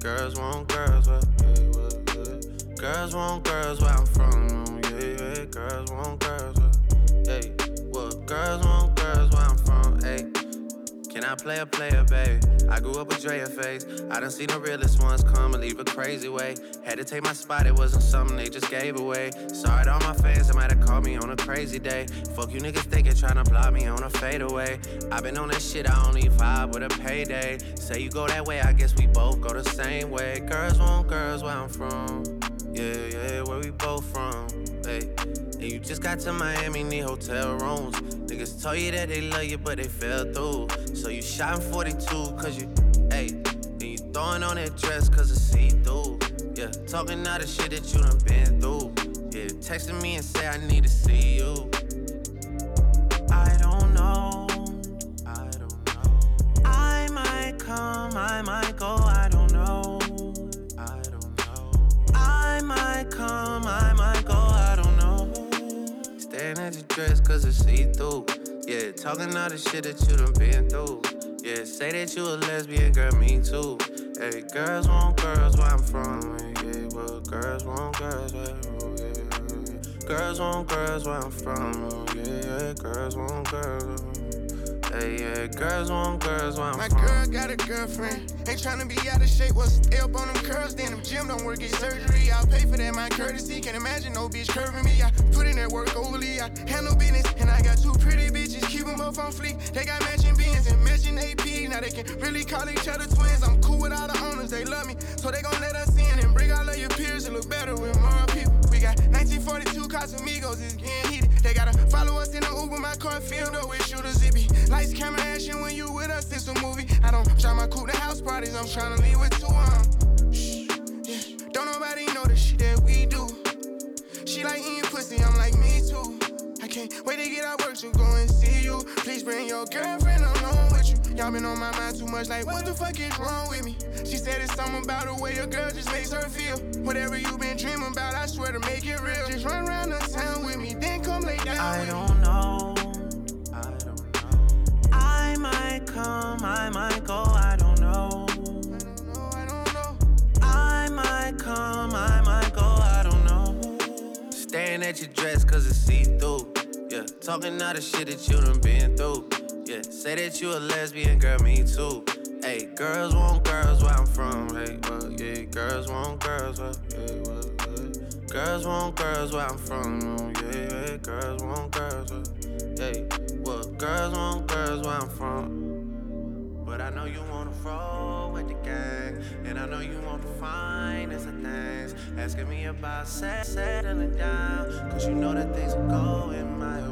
girls want girls, where, where. Girls want girls where I'm from, yeah, yeah. Girls want girls, I play a player, babe? I grew up with Drea face. I done seen the realest ones come and leave a crazy way. Had to take my spot, it wasn't something they just gave away. Sorry to all my fans that might have called me on a crazy day. Fuck you niggas thinking trying to block me on a fadeaway. i been on that shit, I only vibe with a payday. Say you go that way, I guess we both go the same way. Girls want girls where I'm from. Yeah, yeah, where we both from. Hey. And you just got to Miami, need hotel rooms. Niggas told you that they love you, but they fell through. So you shot in 42, cause you, hey. And you throwing on that dress, cause it's see through. Yeah, talking all the shit that you done been through. Yeah, texting me and say I need to see you. I don't know. I don't know. I might come, I might go, I don't know. I don't know. I might come, I might dress cause it's see through. Yeah, talking all the shit that you done been through. Yeah, say that you a lesbian, girl, me too. Hey, girls want girls where I'm from. Yeah, well, girls want girls where, oh, yeah. Girls want girls where I'm from. Oh, yeah, yeah, girls want girls. Hey, yeah, girls want girls I'm My from. girl got a girlfriend. Ain't tryna be out of shape. What's up on them curls? Then them gym don't work, get surgery. I'll pay for that, my courtesy. Can't imagine no bitch curving me. I put in that work overly. I handle business. And I got two pretty bitches. Keep them both on fleek. They got matching beans and matching AP. Now they can really call each other twins. I'm cool with all the owners. They love me. So they gon' let us in and bring all of your peers. It look better with more 1942 Casamigos. It's getting heated. They gotta follow us in the Uber. My car filled up with shooters. It be lights, camera, action. When you with us, it's a movie. I don't try my coupe to house parties. I'm trying to leave with two. Shh, yeah. Don't nobody know the shit that we do. She like eating pussy. I'm like me too. I can't wait to get out work to go and see you. Please bring your girlfriend along with you. Y'all been on my mind too much. Like what the fuck is wrong with me? She said it's something about the way a girl just makes her feel. Whatever you been dreaming about, I swear to make it real. Just run around the town with me, then come lay down I with me. don't know. I don't know. I might come, I might go, I don't know. I don't know, I don't know. I might come, I might go, I don't know. Staring at your dress cause it's see through. Yeah, talking all the shit that you done been through. Yeah, say that you a lesbian, girl, me too. Hey, girls want girls where I'm from. Hey, well, yeah, girls want girls where, yeah, well, yeah. Girls want girls where I'm from. Yeah, yeah, girls want girls where, hey, well, girls want girls where I'm from. But I know you wanna roll with the gang, and I know you want find us of things. Asking me about set, settling down, cause you know that things are going my way.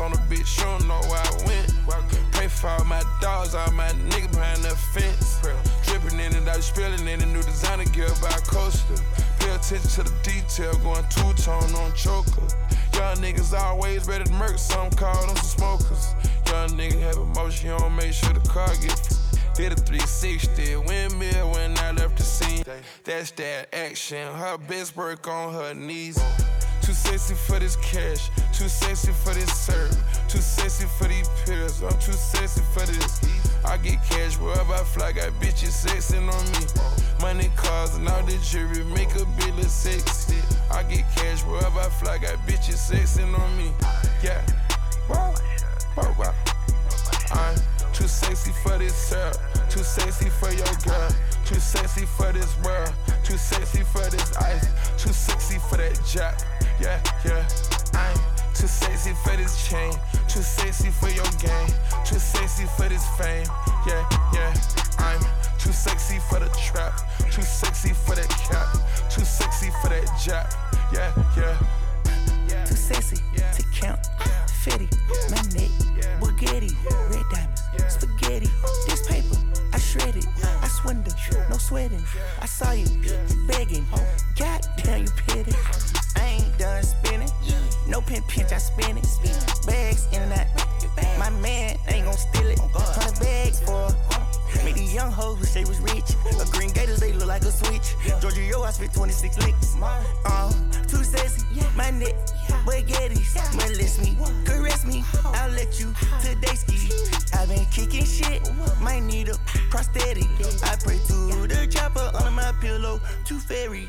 On the bitch, you don't know where I went. Pray for all my dogs, all my niggas behind the fence. Dripping in it, I spilling in the new designer gear by Coaster. Pay attention to the detail, going two tone on choker. Young niggas always ready to murk, some call them some smokers. Young nigga have emotion, you don't make sure the car get did a 360 windmill when I left the scene. That's that action. Her best work on her knees. Too sexy for this cash, too sexy for this serve, too sexy for these pills. I'm too sexy for this. I get cash wherever I fly, got bitches sexing on me. Money, cars, and all the jewelry make a bill of sexy. I get cash wherever I fly, got bitches sexing on me. Yeah. Wow. Wow, wow. I'm too sexy for this syrup, too sexy for your girl, too sexy for this world, too sexy for this ice, too sexy for that jack. Yeah, yeah. I'm too sexy for this chain, too sexy for your game, too sexy for this fame. Yeah, yeah. I'm too sexy for the trap, too sexy for that cap, too sexy for that jack. Yeah, yeah. Too sexy to count. Fetty, my neck, Bugatti, red diamonds, spaghetti. This paper, I shred it. I swindle, no sweating. I saw you begging. God damn, you petty. I ain't done spinning. No pin pinch, I spin it. Bags in and out. My man ain't gon' steal it. Hundred bags for. Make these young hoes wish they was rich. A green gators, they look like a switch. Georgia, yo, I spit 26 licks. Uh, too sexy, my neck, baguettes. Molest me, caress me, I'll let you today ski. I've been kicking shit, might need a prosthetic. I pray to the chopper under my pillow, too fairy.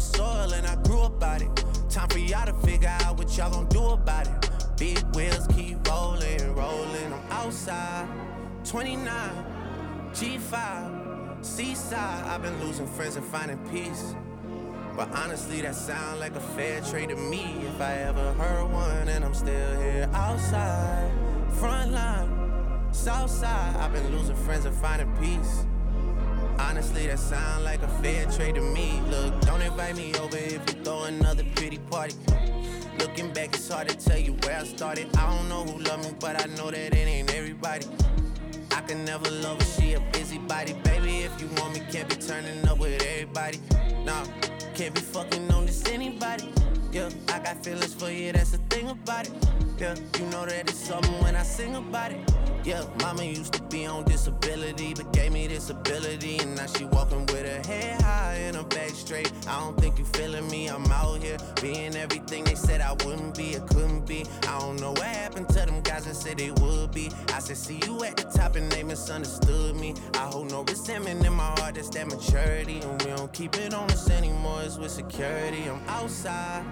to soil, and I grew about it. Time for y'all to figure out what y'all gon' do about it. Big wheels keep rolling, rolling. I'm outside, 29, G5, seaside. I've been losing friends and finding peace. But honestly, that sound like a fair trade to me. If I ever heard one, and I'm still here outside, front line, south side. I've been losing friends and finding peace. Honestly, that sound like a fair trade to me. Look, don't invite me over if you throw another pretty party. Looking back, it's hard to tell you where I started. I don't know who loved me, but I know that it ain't everybody. I can never love her, she a busybody. Baby, if you want me, can't be turning up with everybody. Nah, can't be fucking on this anybody. Yeah, I got feelings for you, that's the thing about it. Yeah, you know that it's something when I sing about it. Yeah, mama used to be on disability, but gave me this ability. And now she walking with her head high and her back straight. I don't think you feeling me, I'm out here being everything they said I wouldn't be, or couldn't be. I don't know what happened to them guys that said they would be. I said, see you at the top and they misunderstood me. I hold no resentment in my heart, that's that maturity. And we don't keep it on us anymore, it's with security. I'm outside,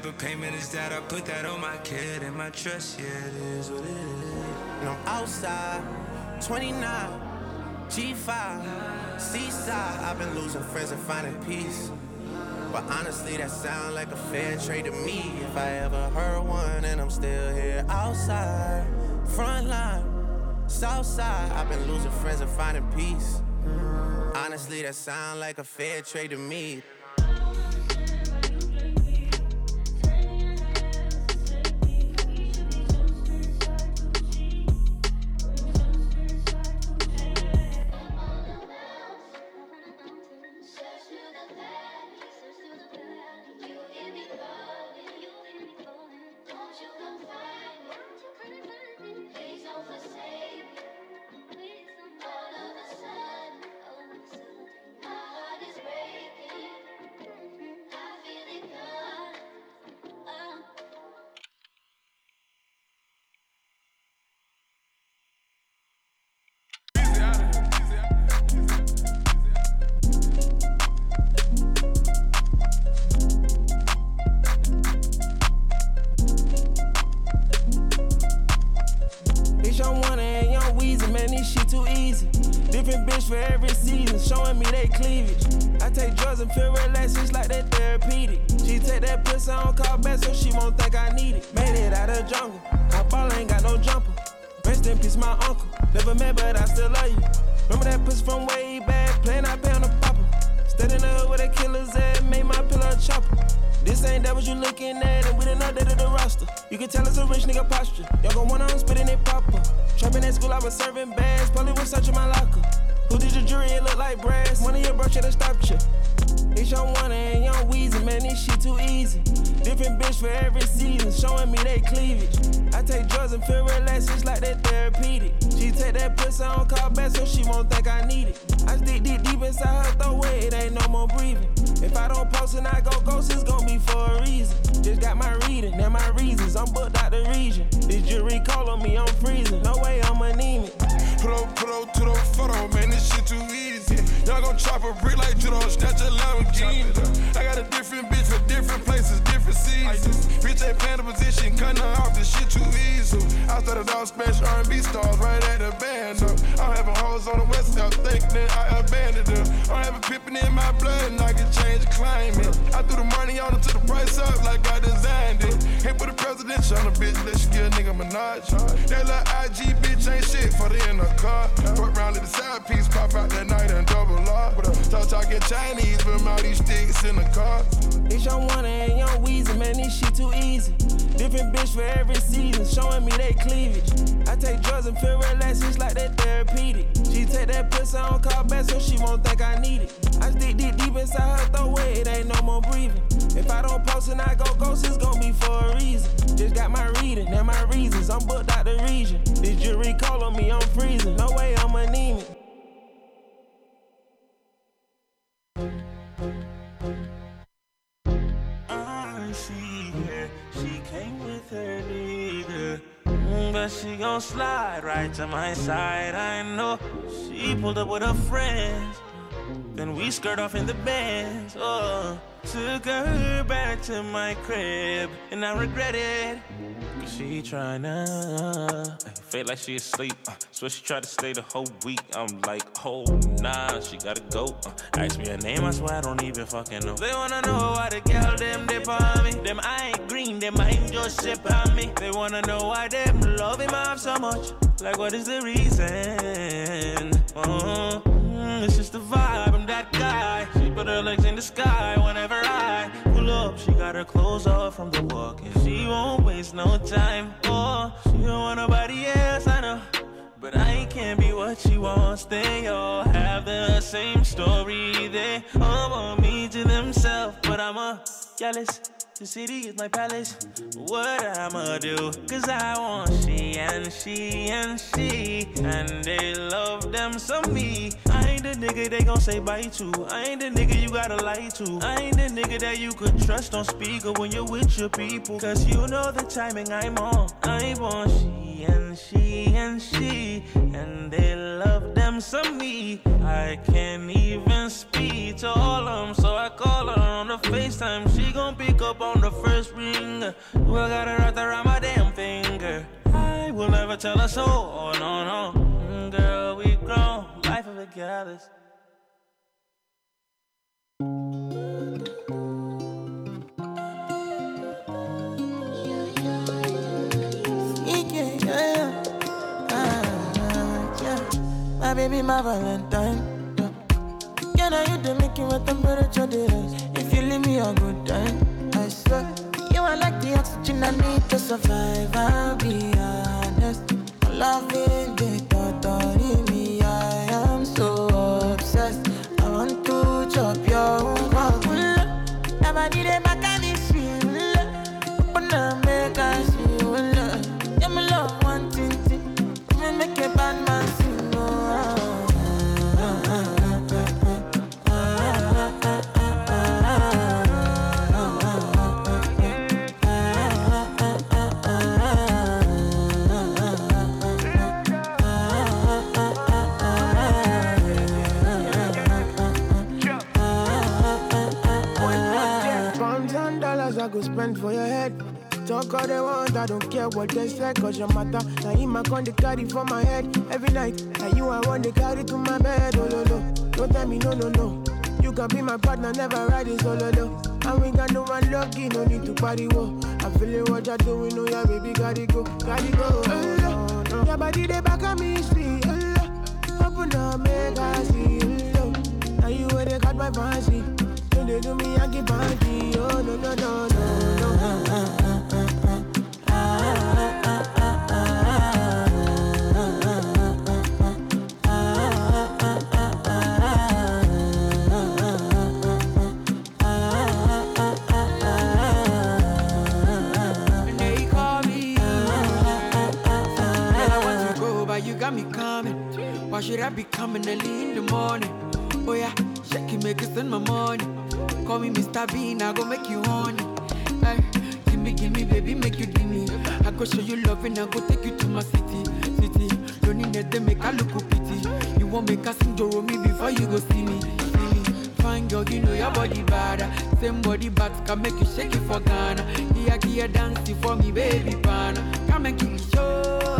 Type of payment is that? I put that on my kid and my trust, yeah, it is what it is. And I'm outside, 29, G5, Seaside. I've been losing friends and finding peace. But honestly, that sound like a fair trade to me. If I ever heard one, and I'm still here outside, front line, south side. I've been losing friends and finding peace. Honestly, that sound like a fair trade to me. From way back, playing I on the popper. The hood where the killers at, made my pillow a chopper. This ain't that what you looking at, and we done updated the roster. You can tell it's a rich nigga posture. Y'all gon' on spitting it proper. Trapping at school, I was serving bags. Probably was searching my locker. Who did your jury? It look like brass. One of your bro should've stopped you. It's young one and young Weezy, man, this shit too easy. Different bitch for every season, showing me they cleavage. I take drugs and feel relaxed, it's like that therapeutic. She take that pussy on call back so she won't think I need it. I stick deep deep inside her throat where it ain't no more breathing. If I don't post and I go ghost, it's gon' be for a reason. Just got my reading and my reasons, I'm booked out the region. This jury call on me, I'm freezing. No way I'm anemic. Put up, put up to the photo, man, this shit too easy. Y'all gon' chop a brick like judo, snatch a Lamborghini. I got a different bitch for different places, different seasons. Bitch ain't playing the position, cutting off, this shit too easy. I started off smash R&B stars right at the band. Up. I'm having hoes on the west south, think that I abandoned them. I'm having pippin' in my blood, and I can change the climate. I threw the money on her to the price up like I designed it. Ain't put a presidential on a bitch, let she get a nigga Minaj. That little IG bitch ain't shit for the in the car. Fuck round, the side piece pop out that night uh, and double R. Uh, Talk talking Chinese, but all these sticks in the car. It's young one and young Weezy, man, this shit too easy. Different bitch for every season, showing me they cleavage. I take drugs and feel relaxed, it's like that therapeutic. She take that pussy on call back so she won't think I need it. I stick deep deep inside her throat where it ain't no more breathing. If I don't post and I go ghost, it's gon' be for a reason. Just got my reading and my reasons, I'm booked out the region. This jury call on me, I'm freezing. No way I'm anemic. But she gon' slide right to my side. I know she pulled up with her friends. Then we skirt off in the bands. Oh, took her back to my crib, and I regret it. Cause she tryna feel like she asleep. Uh, so she tried to stay the whole week. I'm like, oh nah, she gotta go. Uh, ask me her name, I swear I don't even fucking know. They wanna know why the girl them dip on me. Them I ain't green, them I ain't just ship on me. They wanna know why them love him off so much. Like what is the reason? Uh, it's just the vibe, I'm that guy. She put her legs in the sky whenever I pull up. She got her clothes off from the walk, and she won't waste no time. Oh, she don't want nobody else, I know. But I can't be what she wants. They all have the same story. They all want me to themselves, but I'm a jealous. The city is my palace. What I'ma do? Cause I want she and she and she. And they love them some me. I ain't the nigga they gon' say bye to. I ain't the nigga you gotta lie to. I ain't the nigga that you could trust on speaker when you're with your people. Cause you know the timing I'm on. I want she and she and she. And they love them some me. I can't even speak to all of them. So I call her on the FaceTime. She gon' pick up on the first ring. Well, got her right around my damn finger. I will never tell her so. Oh, no, no. Mm, Girl, we grown. Life of a goddess. My baby, my Valentine. Yeah. Can I you the making with temperature days? If you leave me a good time, I swear. You are like the oxygen I need to survive. I'll be honest. Loving the thought of me, I am so obsessed. I want to chop your heart. Never did it spend for your head. Talk all they want, I don't care what they say, cause your matter. Now in my con they carry for my head every night. Now you I want to carry to my bed, oh no no. Don't tell me no no no. You can be my partner, never ride it oh, solo though. And we got no one lucky, no need to party whoa. I'm feeling what you're doing, oh yeah, baby, gotta go, gotta go. Oh, no. Your body they back on me, sweet. Oh, open up, make I see you. Oh, now you where they got my fancy they do me, I give party, Oh, no, no, no, no, no. Why should I be coming early in the morning? Oh yeah, shaky make us my morning. Call me Mr. Bean, I go make you honey. Eh, hey, give me, give me, baby, make you give me. I go show you love and I go take you to my city, city. Don't need that, they make I look pity. You won't make us Joro me before you go see me, see me. Fine girl, you know your body bad. Same body back can make you shake it for Ghana. Here, here, dancing for me, baby pana. Come and give me show.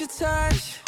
your touch.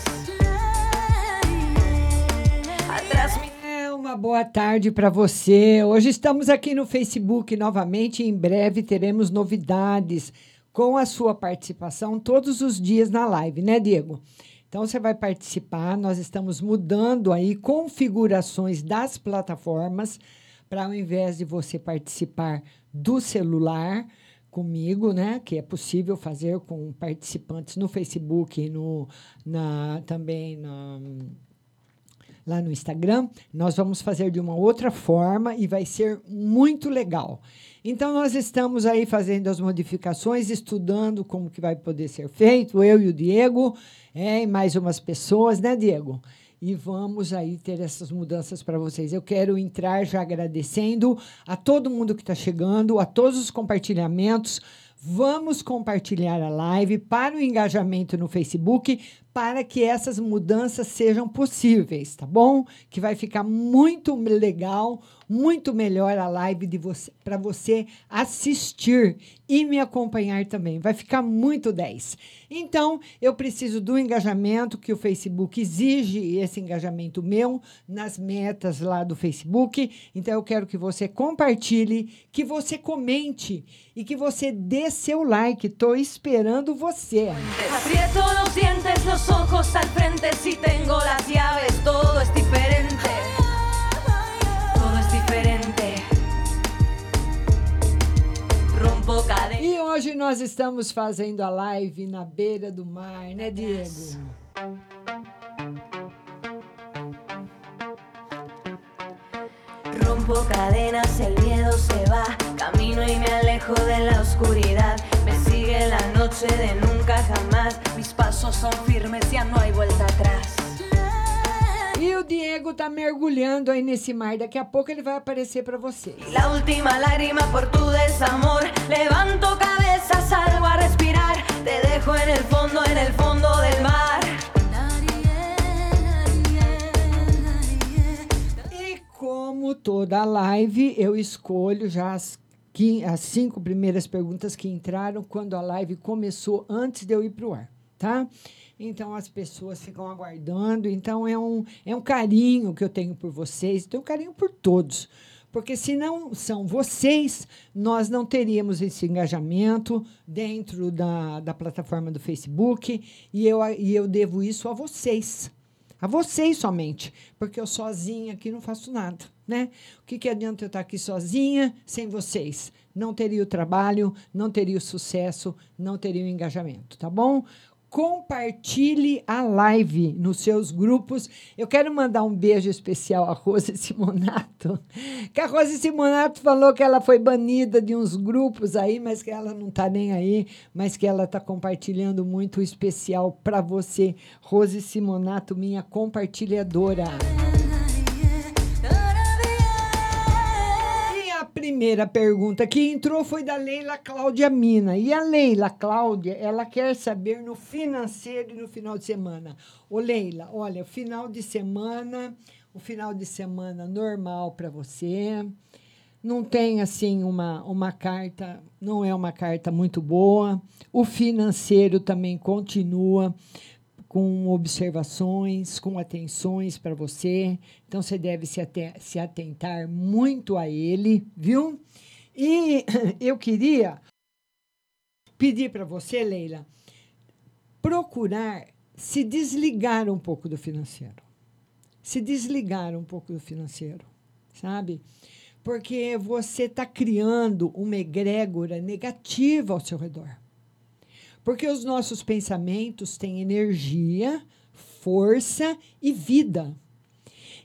uma boa tarde para você. Hoje estamos aqui no Facebook novamente. Em breve teremos novidades com a sua participação todos os dias na live, né, Diego? Então você vai participar. Nós estamos mudando aí configurações das plataformas para ao invés de você participar do celular, comigo, né? Que é possível fazer com participantes no Facebook e no, na, também na, lá no Instagram. Nós vamos fazer de uma outra forma e vai ser muito legal. Então, nós estamos aí fazendo as modificações, estudando como que vai poder ser feito, eu e o Diego, é, e mais umas pessoas, né, Diego? E vamos aí ter essas mudanças para vocês. Eu quero entrar já agradecendo a todo mundo que está chegando, a todos os compartilhamentos. Vamos compartilhar a live para o engajamento no Facebook, para que essas mudanças sejam possíveis, tá bom? Que vai ficar muito legal, muito melhor a live de você para você assistir e me acompanhar também. Vai ficar muito 10. Então, eu preciso do engajamento que o Facebook exige, esse engajamento meu nas metas lá do Facebook. Então, eu quero que você compartilhe, que você comente e que você dê seu like. Estou esperando você. Los ojos al frente. Si tengo las llaves, todo es diferente. Todo es diferente. Rompo cadenas. E hoje nós estamos fazendo a live na beira do mar, né, Diego? Rompo cadenas, el miedo se va. Camino y me alejo de la oscuridad. Sigue la noche de nunca jamás. Mis pasos son firmes, ya no hay vuelta atrás. E o Diego tá mergulhando aí nesse mar. Daqui a pouco ele vai aparecer para você. La última lágrima por tu desamor. Levanto cabeza, salgo a respirar. Te dejo en el fondo, en el fondo del mar. E como toda live, eu escolho já as, qui- as cinco primeiras perguntas que entraram quando a live começou, antes de eu ir para o ar, tá? Então as pessoas ficam aguardando. Então é um, é um carinho que eu tenho por vocês, tenho um carinho por todos. Porque se não são vocês, nós não teríamos esse engajamento dentro da, da plataforma do Facebook. E eu, e eu devo isso a vocês. A vocês somente, porque eu sozinha aqui não faço nada, né? O que, que adianta eu estar aqui sozinha sem vocês? Não teria o trabalho, não teria o sucesso, não teria o engajamento, tá bom? Compartilhe a live nos seus grupos. Eu quero mandar um beijo especial à Rose Simonato. Que a Rose Simonato falou que ela foi banida de uns grupos aí, mas que ela não está nem aí, mas que ela está compartilhando muito especial para você, Rose Simonato, minha compartilhadora. Primeira pergunta que entrou foi da Leila Cláudia Mina. E a Leila Cláudia, ela quer saber no financeiro e no final de semana. Ô Leila, olha, final de semana, o final de semana normal para você. Não tem assim uma, uma carta, não é uma carta muito boa. O financeiro também continua com observações, com atenções para você. Então, você deve se, se atentar muito a ele, viu? E eu queria pedir para você, Leila, procurar se desligar um pouco do financeiro. Se desligar um pouco do financeiro, sabe? Porque você está criando uma egrégora negativa ao seu redor. Porque os nossos pensamentos têm energia, força e vida.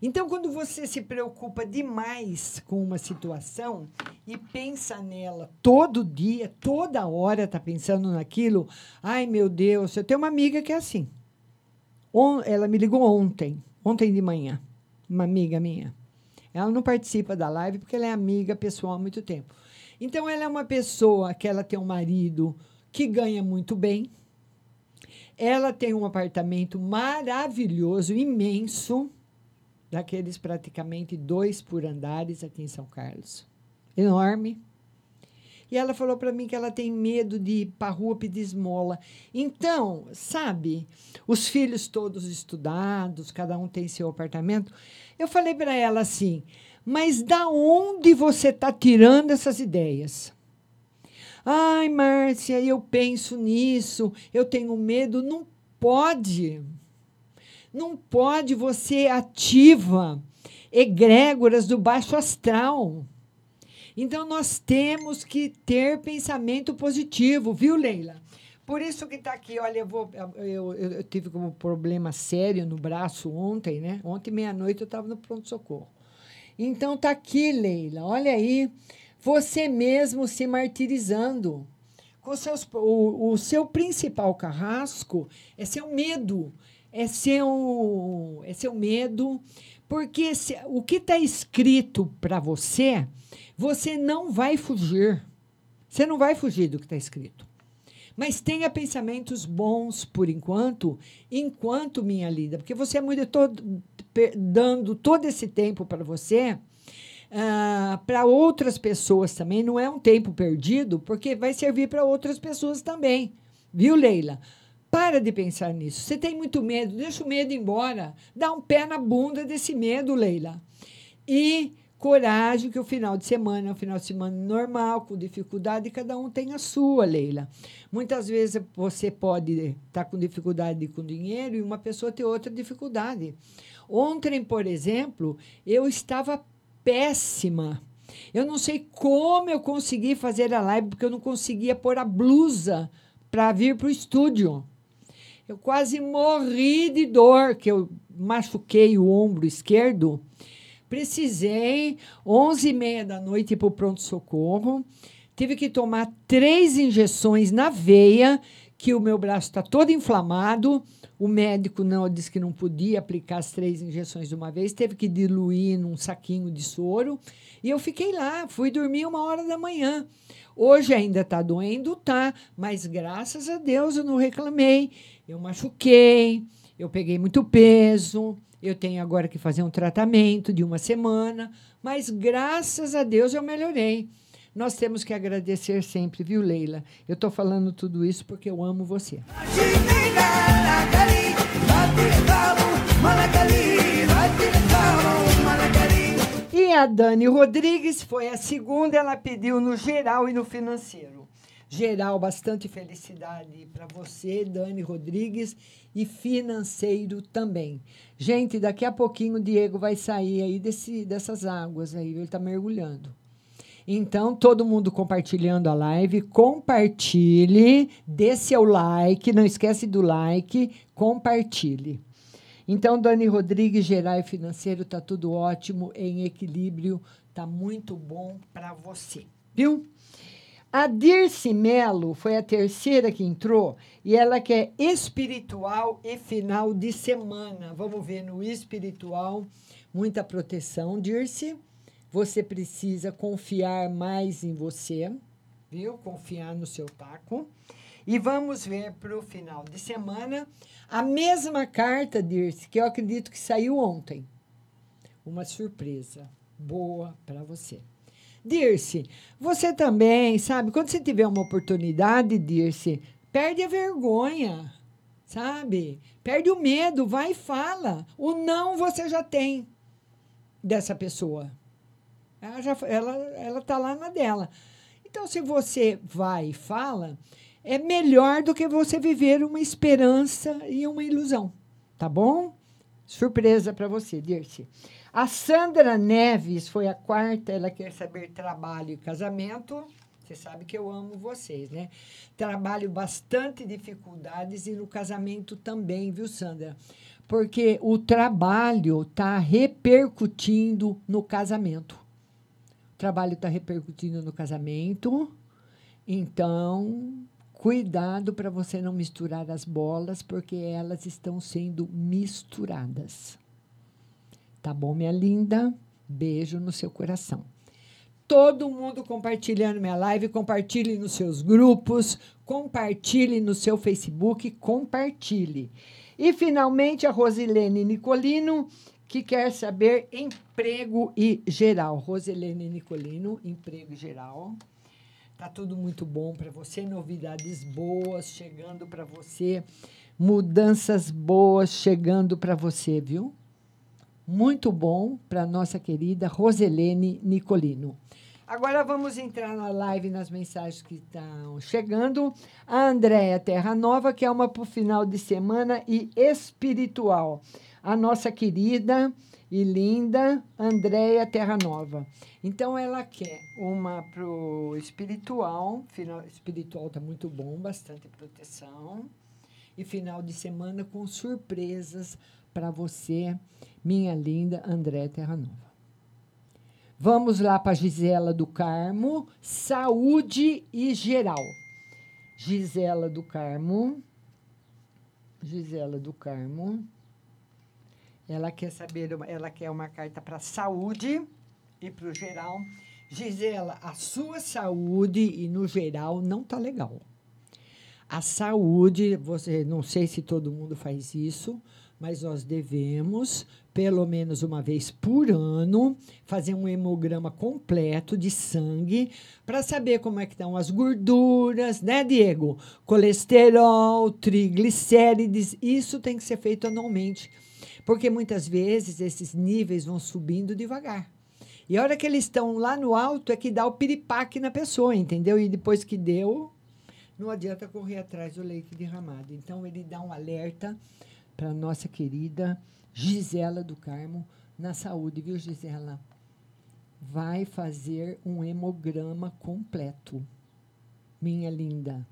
Então, quando você se preocupa demais com uma situação e pensa nela todo dia, toda hora está pensando naquilo, ai meu Deus, eu tenho uma amiga que é assim. Ela me ligou ontem, ontem de manhã, uma amiga minha. Ela não participa da live porque ela é amiga pessoal há muito tempo. Então, ela é uma pessoa que ela tem um marido que ganha muito bem. Ela tem um apartamento maravilhoso, imenso, daqueles praticamente dois por andares aqui em São Carlos. Enorme. E ela falou para mim que ela tem medo de ir para rua pedir esmola. Então, sabe, os filhos todos estudados, cada um tem seu apartamento. Eu falei para ela assim: mas da onde você está tirando essas ideias? Ai, Márcia, eu penso nisso, eu tenho medo. Não pode. Não pode, você ativa egrégoras do baixo astral. Então nós temos que ter pensamento positivo, viu, Leila? Por isso que está aqui, olha, eu, vou, eu, eu, eu tive um problema sério no braço ontem, né? Ontem, meia-noite, eu estava no pronto-socorro. Então tá aqui, Leila, olha aí, você mesmo se martirizando. Com seus, o, o seu principal carrasco é seu medo, é seu, é seu medo, porque se, o que está escrito para você, você não vai fugir. Você não vai fugir do que está escrito. Mas tenha pensamentos bons por enquanto, enquanto minha linda, porque você é muito todo, dando todo esse tempo para você. Uh, para outras pessoas também, não é um tempo perdido, porque vai servir para outras pessoas também. Viu, Leila? Para de pensar nisso. Você tem muito medo, deixa o medo embora. Dá um pé na bunda desse medo, Leila. E coragem, que o final de semana é um final de semana normal, com dificuldade, cada um tem a sua, Leila. Muitas vezes você pode estar tá com dificuldade com dinheiro e uma pessoa ter outra dificuldade. Ontem, por exemplo, eu estava péssima. Eu não sei como eu consegui fazer a live, porque eu não conseguia pôr a blusa para vir para o estúdio. Eu quase morri de dor, que eu machuquei o ombro esquerdo Precisei, 11 e meia da noite, ir para o pronto-socorro. Tive que tomar três injeções na veia, que o meu braço está todo inflamado. O médico não disse que não podia aplicar as três injeções de uma vez, teve que diluir num saquinho de soro. E eu fiquei lá, fui dormir uma hora da manhã. Hoje ainda está doendo, tá, mas graças a Deus eu não reclamei. Eu machuquei, eu peguei muito peso, eu tenho agora que fazer um tratamento de uma semana, mas graças a Deus eu melhorei. Nós temos que agradecer sempre, viu, Leila? Eu estou falando tudo isso porque eu amo você. E a Dani Rodrigues foi a segunda, ela pediu no geral e no financeiro. Geral, bastante felicidade para você, Dani Rodrigues, e financeiro também. Gente, daqui a pouquinho o Diego vai sair aí desse, dessas águas aí, ele está mergulhando. Então, todo mundo compartilhando a live, compartilhe, dê seu like, não esquece do like, compartilhe. Então, Dani Rodrigues, geral e financeiro, tá tudo ótimo, em equilíbrio, tá muito bom para você, viu? A Dirce Melo foi a terceira que entrou e ela quer espiritual e final de semana. Vamos ver no espiritual, muita proteção, Dirce. Você precisa confiar mais em você, viu? Confiar no seu taco. E vamos ver para o final de semana a mesma carta, Dirce, que eu acredito que saiu ontem. Uma surpresa boa para você. Dirce, você também, sabe? Quando você tiver uma oportunidade, Dirce, perde a vergonha, sabe? Perde o medo, vai e fala. O não você já tem dessa pessoa. Ela já ela ela tá lá na dela. Então se você vai e fala, é melhor do que você viver uma esperança e uma ilusão, tá bom? Surpresa para você, Dirce. A Sandra Neves foi a quarta, ela quer saber trabalho e casamento. Você sabe que eu amo vocês, né? Trabalho bastante dificuldades e no casamento também, viu, Sandra? Porque o trabalho está repercutindo no casamento. Trabalho está repercutindo no casamento. Então, cuidado para você não misturar as bolas, porque elas estão sendo misturadas. Tá bom, minha linda? Beijo no seu coração. Todo mundo compartilhando minha live, compartilhe nos seus grupos, compartilhe no seu Facebook, compartilhe. E finalmente a Rosilene Nicolino, que quer saber emprego e geral. Rosilene Nicolino, emprego e geral. Tá tudo muito bom para você, novidades boas chegando para você, mudanças boas chegando para você, viu? muito bom para nossa querida Roselene Nicolino. Agora vamos entrar na live nas mensagens que estão chegando. A Andréia Terra Nova, que é uma para o final de semana e espiritual. A nossa querida e linda Andréia Terra Nova. Então ela quer uma pro espiritual, final espiritual tá muito bom, bastante proteção. E final de semana com surpresas para você, minha linda André Terra Nova. Vamos lá para Gisela do Carmo, saúde e geral. Gisela do Carmo. Gisela do Carmo. Ela quer saber, ela quer uma carta para saúde e para o geral. Gisela, a sua saúde e no geral não tá legal. A saúde, você não sei se todo mundo faz isso, mas nós devemos, pelo menos uma vez por ano, fazer um hemograma completo de sangue para saber como é que estão as gorduras, né, Diego? Colesterol, triglicérides, isso tem que ser feito anualmente, porque muitas vezes esses níveis vão subindo devagar. E a hora que eles estão lá no alto é que dá o piripaque na pessoa, entendeu? E depois que deu, não adianta correr atrás do leite derramado. Então ele dá um alerta para nossa querida Gisela do Carmo na saúde, viu, Gisela? Vai fazer um hemograma completo, minha linda.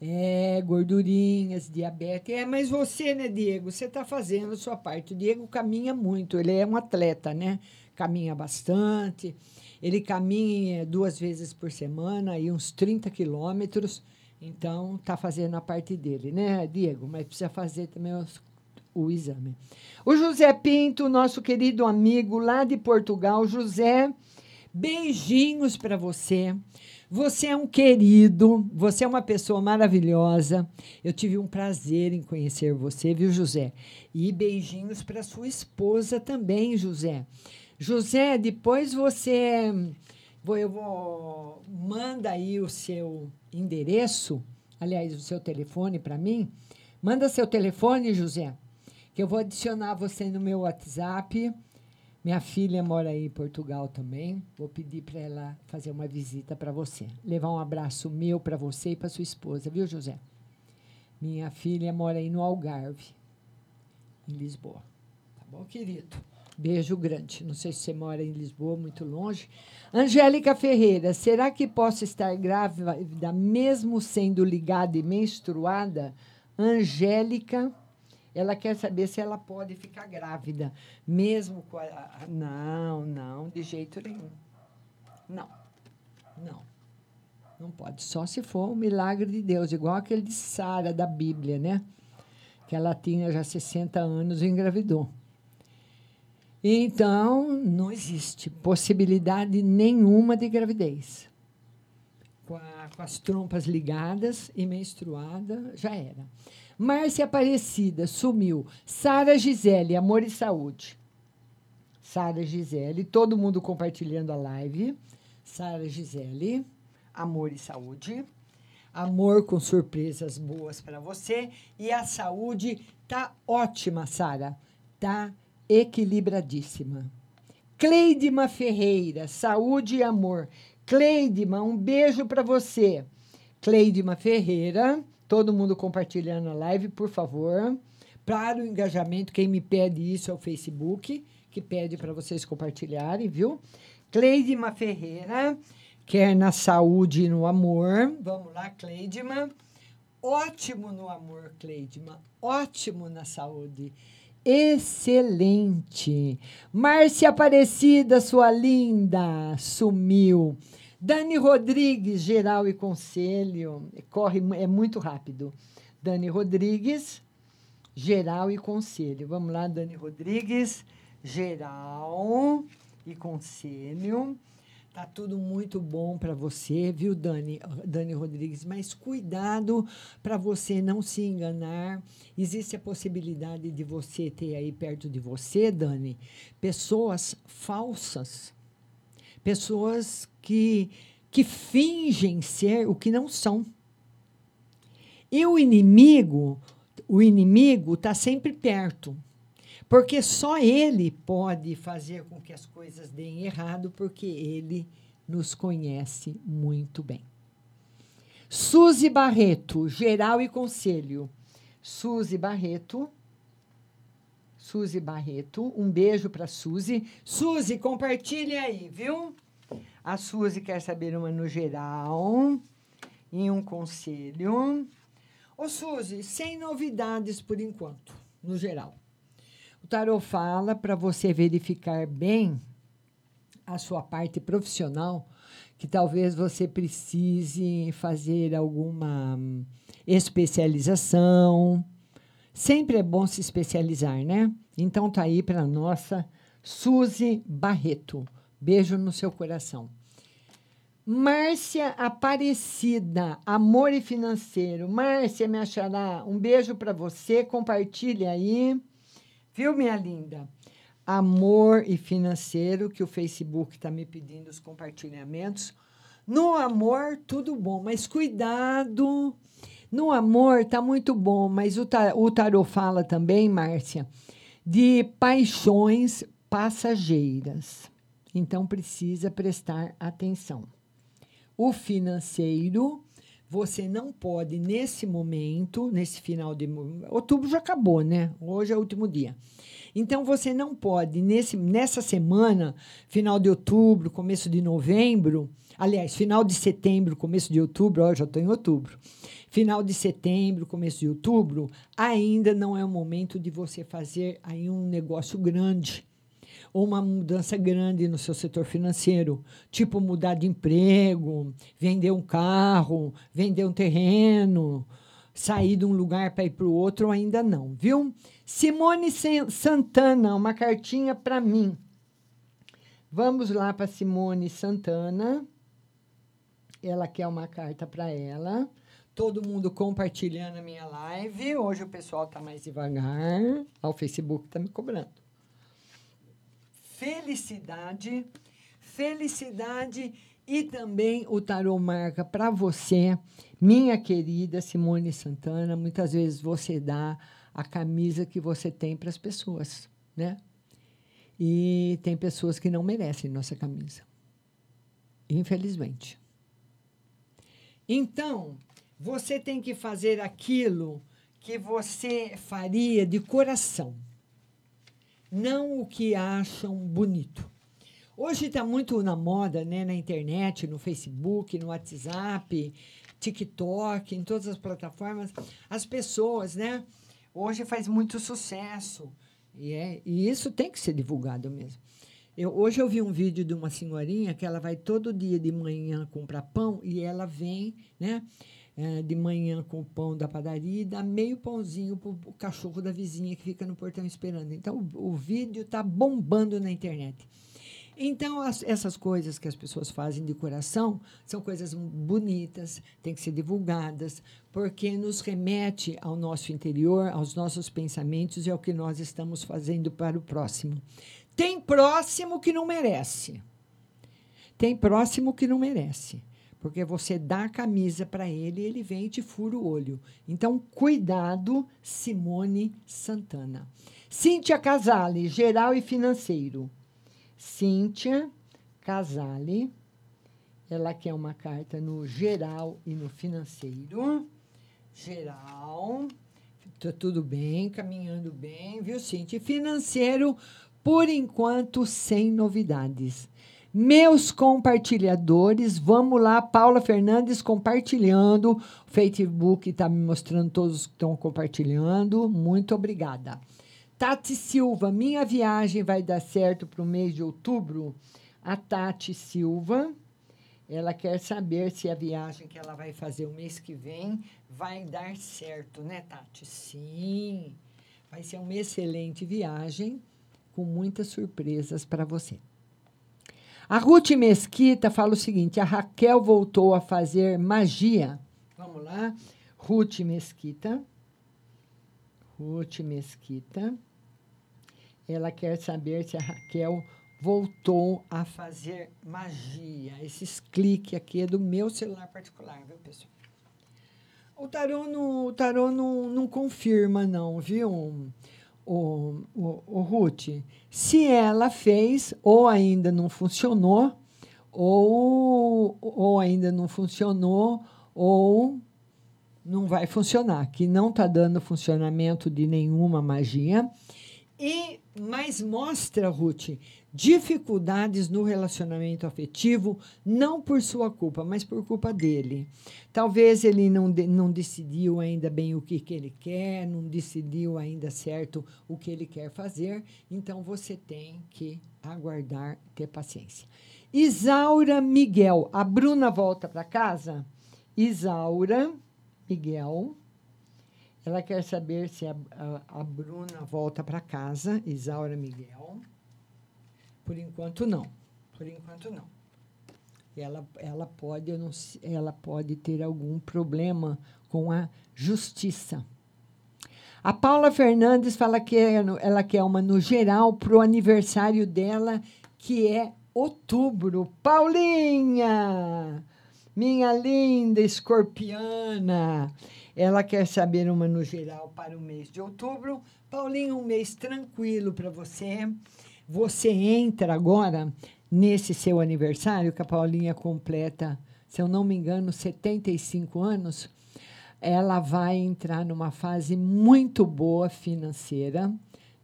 É, gordurinhas, diabetes. É, mas você, né, Diego? Você está fazendo a sua parte. O Diego caminha muito, ele é um atleta, né? Caminha bastante. Ele caminha duas vezes por semana, aí uns 30 quilômetros. Então, está fazendo a parte dele, né, Diego? Mas precisa fazer também os o exame. O José Pinto, nosso querido amigo lá de Portugal. José, beijinhos para você. Você é um querido, você é uma pessoa maravilhosa. Eu tive um prazer em conhecer você, viu, José? E beijinhos para sua esposa também, José. José, depois você eu vou manda aí o seu endereço, aliás, o seu telefone para mim. Manda seu telefone, José, que eu vou adicionar você no meu WhatsApp. Minha filha mora aí em Portugal também. Vou pedir para ela fazer uma visita para você. Levar um abraço meu para você e para sua esposa, viu, José? Minha filha mora aí no Algarve, em Lisboa. Tá bom, querido? Beijo grande. Não sei se você mora em Lisboa, muito longe. Angélica Ferreira, será que posso estar grávida mesmo sendo ligada e menstruada? Angélica ela quer saber se ela pode ficar grávida, mesmo com a. Não, não, de jeito nenhum. Não, não. Não pode. Só se for um milagre de Deus, igual aquele de Sara da Bíblia, né? Que ela tinha já 60 anos e engravidou. Então, não existe possibilidade nenhuma de gravidez. Com, a, com as trompas ligadas e menstruada, já era. Márcia Aparecida, sumiu. Sara Gisele, amor e saúde. Sara Gisele, todo mundo compartilhando a live. Sara Gisele, amor e saúde. Amor com surpresas boas para você. E a saúde tá ótima, Sara. Tá equilibradíssima. Cleidima Ferreira, saúde e amor. Cleidima, um beijo para você. Cleidima Ferreira, Todo mundo compartilhando a live, por favor. Para o engajamento, quem me pede isso é o Facebook, que pede para vocês compartilharem, viu? Cleidima Ferreira, quer na saúde e no amor. Vamos lá, Cleidima. Ótimo no amor, Cleidima. Ótimo na saúde. Excelente. Márcia Aparecida, sua linda, sumiu. Dani Rodrigues, geral e conselho, corre, é muito rápido. Dani Rodrigues, geral e conselho. Vamos lá, Dani Rodrigues, geral e conselho. Tá tudo muito bom para você, viu, Dani, Dani Rodrigues? Mas cuidado para você não se enganar. Existe a possibilidade de você ter aí perto de você, Dani, pessoas falsas pessoas que, que fingem ser o que não são. E o inimigo, o inimigo está sempre perto. Porque só ele pode fazer com que as coisas deem errado, porque ele nos conhece muito bem. Suzy Barreto, geral e conselho. Suzy Barreto. Suzy Barreto. Um beijo para Suzy. Suzy, compartilhe aí, viu? A Suzy quer saber uma no geral e um conselho. Ô, Suzy, sem novidades por enquanto, no geral. O tarot fala para você verificar bem a sua parte profissional, que talvez você precise fazer alguma hum, especialização. Sempre é bom se especializar, né? Então tá aí para nossa Suzy Barreto. Beijo no seu coração. Márcia Aparecida, Amor e Financeiro. Márcia, me achará, um beijo para você, compartilhe aí. Viu, minha linda? Amor e Financeiro, que o Facebook está me pedindo os compartilhamentos. No amor, tudo bom, mas cuidado. No amor, tá muito bom, mas o, tar o tarot fala também, Márcia, de paixões passageiras. Então, precisa prestar atenção. O financeiro, você não pode, nesse momento, nesse final de. Outubro já acabou, né? Hoje é o último dia. Então, você não pode, nesse, nessa semana, final de outubro, começo de novembro, aliás, final de setembro, começo de outubro, ó, já estou em outubro. Final de setembro, começo de outubro, ainda não é o momento de você fazer aí um negócio grande ou uma mudança grande no seu setor financeiro, tipo mudar de emprego, vender um carro, vender um terreno, sair de um lugar para ir para o outro, ainda não, viu? Simone Santana, uma cartinha para mim. Vamos lá para Simone Santana. Ela quer uma carta para ela. Todo mundo compartilhando a minha live. Hoje o pessoal está mais devagar. O Facebook está me cobrando felicidade, felicidade e também o tarô marca para você, minha querida Simone Santana, muitas vezes você dá a camisa que você tem para as pessoas, né? E tem pessoas que não merecem nossa camisa. Infelizmente. Então, você tem que fazer aquilo que você faria de coração não o que acham bonito. Hoje está muito na moda, né, na internet, no Facebook, no WhatsApp, TikTok, em todas as plataformas, as pessoas, né? Hoje faz muito sucesso. E, é, e isso tem que ser divulgado mesmo. Eu, hoje eu vi um vídeo de uma senhorinha que ela vai todo dia de manhã comprar pão e ela vem, né? É, de manhã com o pão da padaria e dá meio pãozinho para o cachorro da vizinha que fica no portão esperando. Então, o, o vídeo está bombando na internet. Então, as, essas coisas que as pessoas fazem de coração são coisas bonitas, têm que ser divulgadas, porque nos remete ao nosso interior, aos nossos pensamentos e ao que nós estamos fazendo para o próximo. Tem próximo que não merece. Tem próximo que não merece. Porque você dá a camisa para ele e ele vem e te fura o olho. Então, cuidado, Simone Santana. Cíntia Casale, geral e financeiro. Cíntia Casale, ela quer uma carta no geral e no financeiro. Geral, tá tudo bem, caminhando bem, viu, Cíntia? Financeiro, por enquanto, sem novidades. Meus compartilhadores, vamos lá, Paula Fernandes compartilhando. O Facebook está me mostrando todos que estão compartilhando. Muito obrigada. Tati Silva, minha viagem vai dar certo para o mês de outubro? A Tati Silva, ela quer saber se a viagem que ela vai fazer o mês que vem vai dar certo, né, Tati? Sim, vai ser uma excelente viagem com muitas surpresas para você. A Ruth Mesquita fala o seguinte: a Raquel voltou a fazer magia. Vamos lá. Ruth Mesquita. Ruth Mesquita. Ela quer saber se a Raquel voltou a fazer magia. Esses cliques aqui é do meu celular particular, viu, pessoal? O tarô não, o tarô não, não confirma, não, viu? O, o, o Ruth, se ela fez ou ainda não funcionou, ou, ou ainda não funcionou, ou não vai funcionar, que não está dando funcionamento de nenhuma magia. E mas mostra, Ruth, dificuldades no relacionamento afetivo, não por sua culpa, mas por culpa dele. Talvez ele não, de, não decidiu ainda bem o que, que ele quer, não decidiu ainda certo o que ele quer fazer, então você tem que aguardar, ter paciência. Isaura Miguel, a Bruna volta para casa? Isaura Miguel. Ela quer saber se a, a, a Bruna volta para casa, Isaura Miguel. Por enquanto não. Por enquanto não. Ela, ela, pode, ela pode ter algum problema com a justiça. A Paula Fernandes fala que ela quer uma no geral para o aniversário dela, que é outubro. Paulinha! Minha linda escorpiana! Ela quer saber uma no geral para o mês de outubro. Paulinha, um mês tranquilo para você. Você entra agora nesse seu aniversário, que a Paulinha completa, se eu não me engano, 75 anos. Ela vai entrar numa fase muito boa financeira,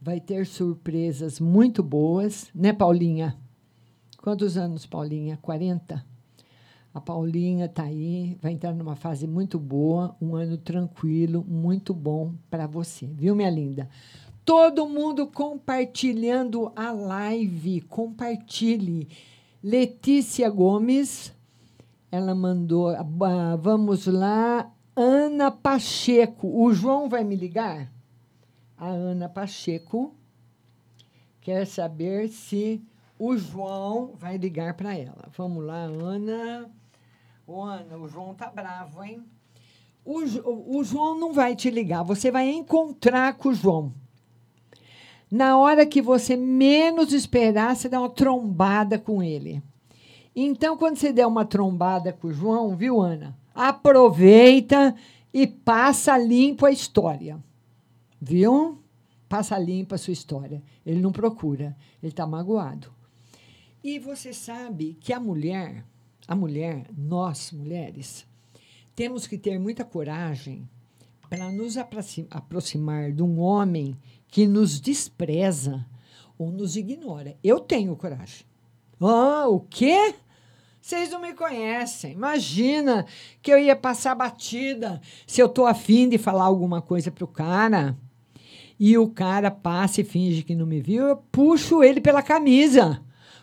vai ter surpresas muito boas, né, Paulinha? Quantos anos, Paulinha? 40? A Paulinha está aí, vai entrar numa fase muito boa, um ano tranquilo, muito bom para você, viu, minha linda? Todo mundo compartilhando a live. Compartilhe. Letícia Gomes, ela mandou. Ah, vamos lá. Ana Pacheco. O João vai me ligar? A Ana Pacheco quer saber se o João vai ligar para ela. Vamos lá, Ana. Ô, Ana, o João tá bravo, hein? O, o João não vai te ligar. Você vai encontrar com o João. Na hora que você menos esperar, você dá uma trombada com ele. Então, quando você der uma trombada com o João, viu, Ana? Aproveita e passa limpo a história. Viu? Passa limpo a sua história. Ele não procura, ele está magoado. E você sabe que a mulher, a mulher, nós mulheres, temos que ter muita coragem para nos aproximar de um homem que nos despreza ou nos ignora. Eu tenho coragem. Ah, o quê? Vocês não me conhecem. Imagina que eu ia passar batida se eu tô afim de falar alguma coisa pro cara e o cara passa e finge que não me viu, eu puxo ele pela camisa,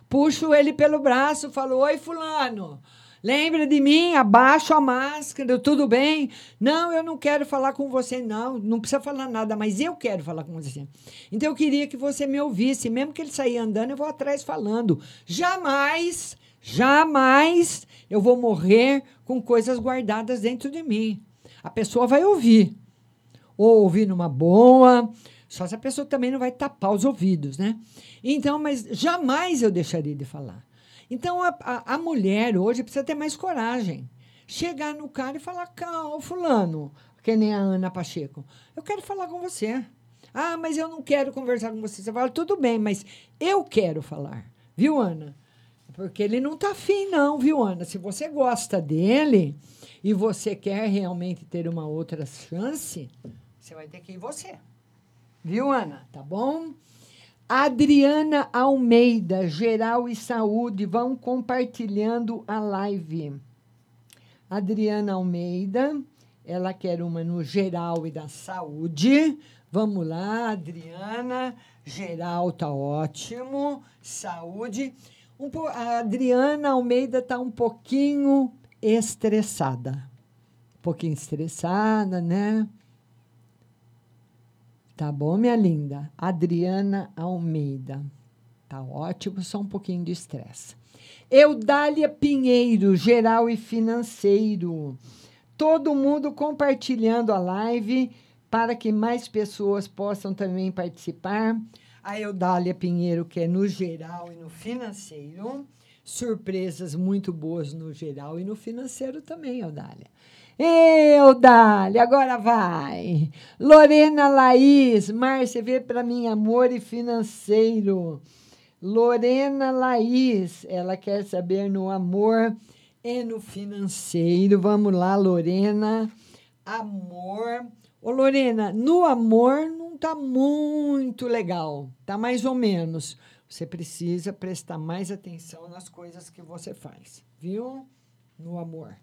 puxo ele pelo braço, falo: Oi, Fulano. Lembra de mim? Abaixo a máscara, tudo bem? Não, eu não quero falar com você, não. Não precisa falar nada, mas eu quero falar com você. Então eu queria que você me ouvisse. Mesmo que ele sair andando, eu vou atrás falando. Jamais, jamais eu vou morrer com coisas guardadas dentro de mim. A pessoa vai ouvir. Ou ouvir numa boa, só se a pessoa também não vai tapar os ouvidos, né? Então, mas jamais eu deixaria de falar. Então, a, a, a, mulher hoje precisa ter mais coragem. Chegar no cara e falar, calma, fulano, que nem a Ana Pacheco, eu quero falar com você. Ah, mas eu não quero conversar com você. Você fala, tudo bem, mas eu quero falar. Viu, Ana? Porque ele não está afim, não, viu, Ana? Se você gosta dele e você quer realmente ter uma outra chance, você vai ter que ir você. Viu, Ana? Tá bom? Adriana Almeida, Geral e Saúde, vão compartilhando a live. Adriana Almeida, ela quer uma no Geral e da Saúde. Vamos lá, Adriana. Geral tá ótimo. Saúde. Um a Adriana Almeida tá um pouquinho estressada. Um pouquinho estressada, né? Tá bom, minha linda? Adriana Almeida. Tá ótimo, só um pouquinho de estresse. Eudália Pinheiro, geral e financeiro. Todo mundo compartilhando a live para que mais pessoas possam também participar. A Eudália Pinheiro, que é no geral e no financeiro. Surpresas muito boas no geral e no financeiro também, Eudália. Eu, Dali, agora vai. Lorena Laís, Márcia, vê para mim amor e financeiro. Lorena Laís, ela quer saber no amor e no financeiro. Vamos lá, Lorena. Amor, Ô, Lorena, no amor não tá muito legal. Tá mais ou menos. Você precisa prestar mais atenção nas coisas que você faz, viu? No amor.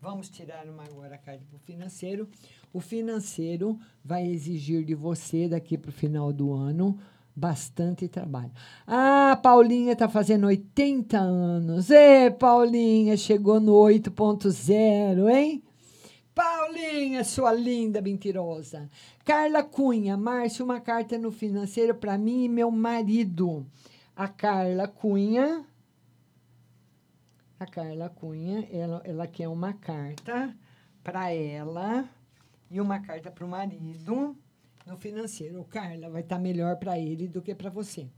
Vamos tirar uma agora a carta para o financeiro. O financeiro vai exigir de você daqui para o final do ano bastante trabalho. Ah, Paulinha está fazendo 80 anos. Ê, Paulinha, chegou no 8.0, hein? Paulinha, sua linda mentirosa. Carla Cunha, Márcio, uma carta no financeiro para mim e meu marido. A Carla Cunha. A Carla Cunha, ela, ela quer uma carta para ela e uma carta para o marido no financeiro. O Carla vai estar tá melhor para ele do que para você.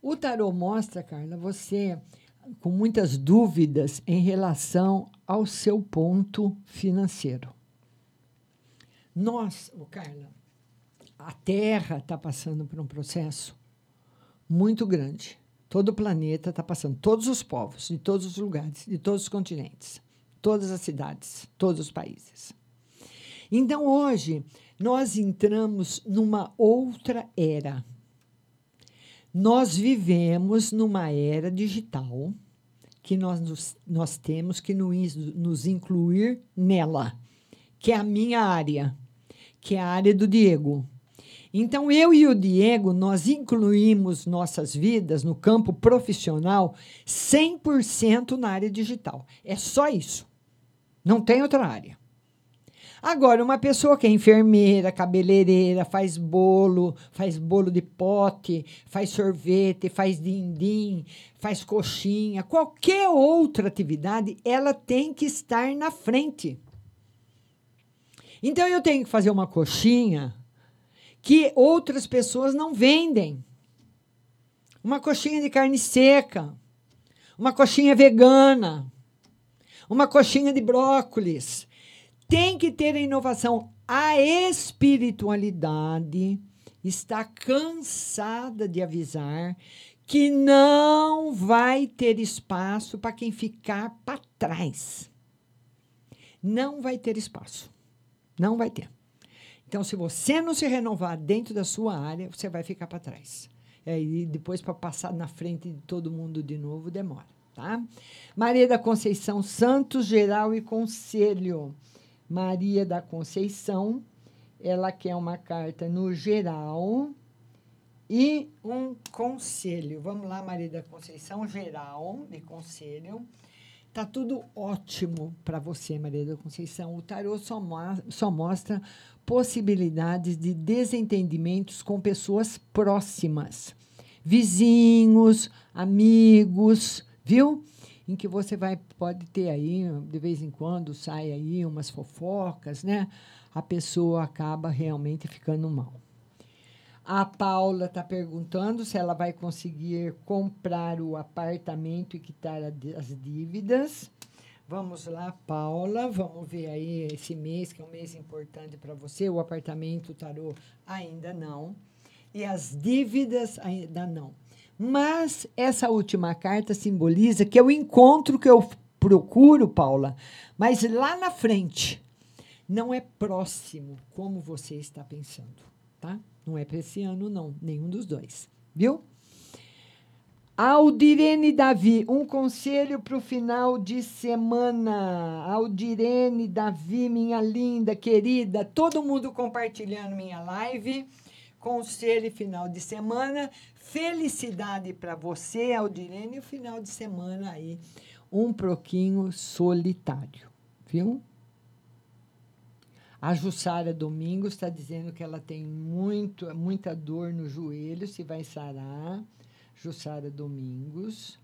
O tarô mostra, Carla, você com muitas dúvidas em relação ao seu ponto financeiro. Nós, o Carla, a Terra está passando por um processo muito grande. Todo o planeta está passando, todos os povos, de todos os lugares, de todos os continentes, todas as cidades, todos os países. Então, hoje, nós entramos numa outra era. Nós vivemos numa era digital que nós, nós temos que nos, nos incluir nela, que é a minha área, que é a área do Diego. Então, eu e o Diego, nós incluímos nossas vidas no campo profissional 100% na área digital. É só isso. Não tem outra área. Agora, uma pessoa que é enfermeira, cabeleireira, faz bolo, faz bolo de pote, faz sorvete, faz dindim, faz coxinha, qualquer outra atividade, ela tem que estar na frente. Então, eu tenho que fazer uma coxinha que outras pessoas não vendem. Uma coxinha de carne seca, uma coxinha vegana, uma coxinha de brócolis tem que ter a inovação. A espiritualidade está cansada de avisar que não vai ter espaço para quem ficar para trás. Não vai ter espaço. Não vai ter. Então, se você não se renovar dentro da sua área, você vai ficar para trás. E depois, para passar na frente de todo mundo de novo, demora. Tá? Maria da Conceição Santos, Geral e Conselho. Maria da Conceição, ela quer uma carta no geral e um conselho. Vamos lá, Maria da Conceição, geral de conselho. Tá tudo ótimo para você, Maria da Conceição. O tarô só, mo só mostra possibilidades de desentendimentos com pessoas próximas, vizinhos, amigos, viu? em que você vai pode ter aí de vez em quando sai aí umas fofocas, né? A pessoa acaba realmente ficando mal. A Paula está perguntando se ela vai conseguir comprar o apartamento e quitar as dívidas. Vamos lá, Paula. Vamos ver aí esse mês, que é um mês importante para você. O apartamento, tarô, ainda não. E as dívidas, ainda não. Mas essa última carta simboliza que é o encontro que eu procuro, Paula, mas lá na frente. Não é próximo como você está pensando, tá? Não é para esse ano, não, nenhum dos dois, viu? Aldirene Davi, um conselho para o final de semana. Aldirene Davi, minha linda, querida, todo mundo compartilhando minha live. Conselho final de semana. Felicidade para você, Aldirene, e o final de semana aí, um pouquinho solitário, viu? A Jussara Domingos está dizendo que ela tem muito, muita dor no joelho, se vai sarar. Jussara Domingos.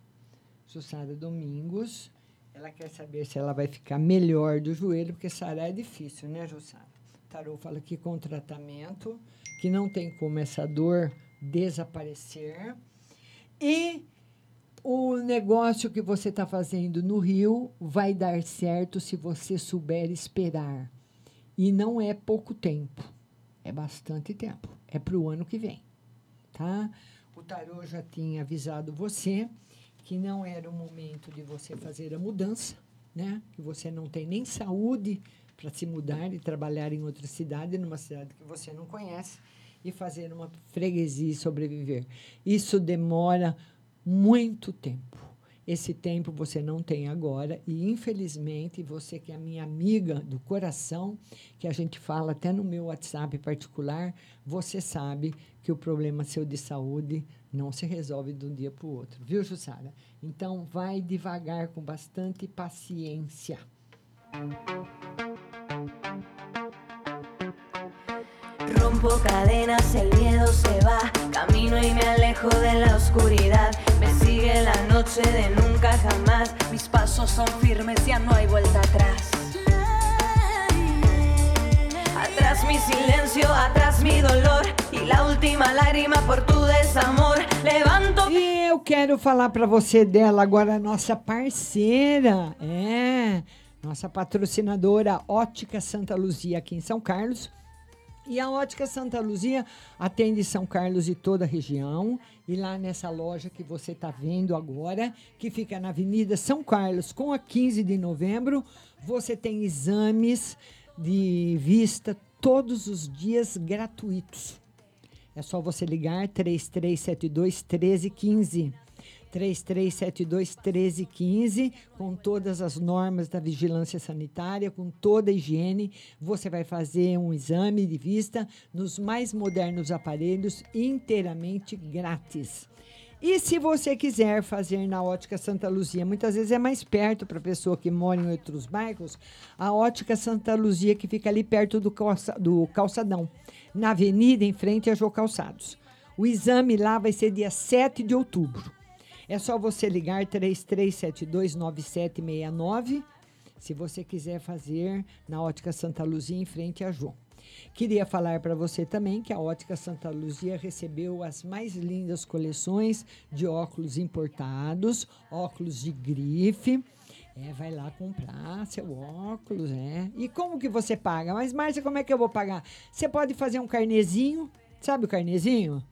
Jussara Domingos. Ela quer saber se ela vai ficar melhor do joelho, porque sarar é difícil, né, Jussara? Tarô fala que com tratamento, que não tem como essa dor desaparecer. E o negócio que você está fazendo no Rio vai dar certo se você souber esperar. E não é pouco tempo, é bastante tempo. É para o ano que vem, tá? O tarô já tinha avisado você que não era o momento de você fazer a mudança, né? Que você não tem nem saúde para se mudar e trabalhar em outra cidade, numa cidade que você não conhece, e fazer uma freguesia e sobreviver. Isso demora muito tempo. Esse tempo você não tem agora e infelizmente você que é minha amiga do coração, que a gente fala até no meu WhatsApp particular, você sabe que o problema seu de saúde não se resolve de um dia para o outro, viu, Jussara? Então vai devagar com bastante paciência. Rompo cadenas, el miedo se va, camino y me alejo de la oscuridad. Me sigue la noche de nunca jamás, mis pasos son firmes, ya no hay vuelta atrás. Atrás mi silencio, atrás mi dolor y la última lágrima por tu desamor. Levanto. E eu quero falar para você dela agora, nossa parceira, é, nossa patrocinadora Ótica Santa Luzia aqui em São Carlos. E a Ótica Santa Luzia atende São Carlos e toda a região. E lá nessa loja que você está vendo agora, que fica na Avenida São Carlos, com a 15 de novembro, você tem exames de vista todos os dias gratuitos. É só você ligar 3372 1315. 3372 1315, com todas as normas da vigilância sanitária, com toda a higiene. Você vai fazer um exame de vista nos mais modernos aparelhos, inteiramente grátis. E se você quiser fazer na Ótica Santa Luzia, muitas vezes é mais perto para a pessoa que mora em outros bairros, a Ótica Santa Luzia, que fica ali perto do, calça, do calçadão, na avenida, em frente a Jô Calçados. O exame lá vai ser dia 7 de outubro. É só você ligar 33729769 se você quiser fazer na Ótica Santa Luzia em frente a João. Queria falar para você também que a Ótica Santa Luzia recebeu as mais lindas coleções de óculos importados, óculos de grife. É, vai lá comprar seu óculos, é. E como que você paga? Mas, Márcia, como é que eu vou pagar? Você pode fazer um carnezinho, sabe o carnezinho?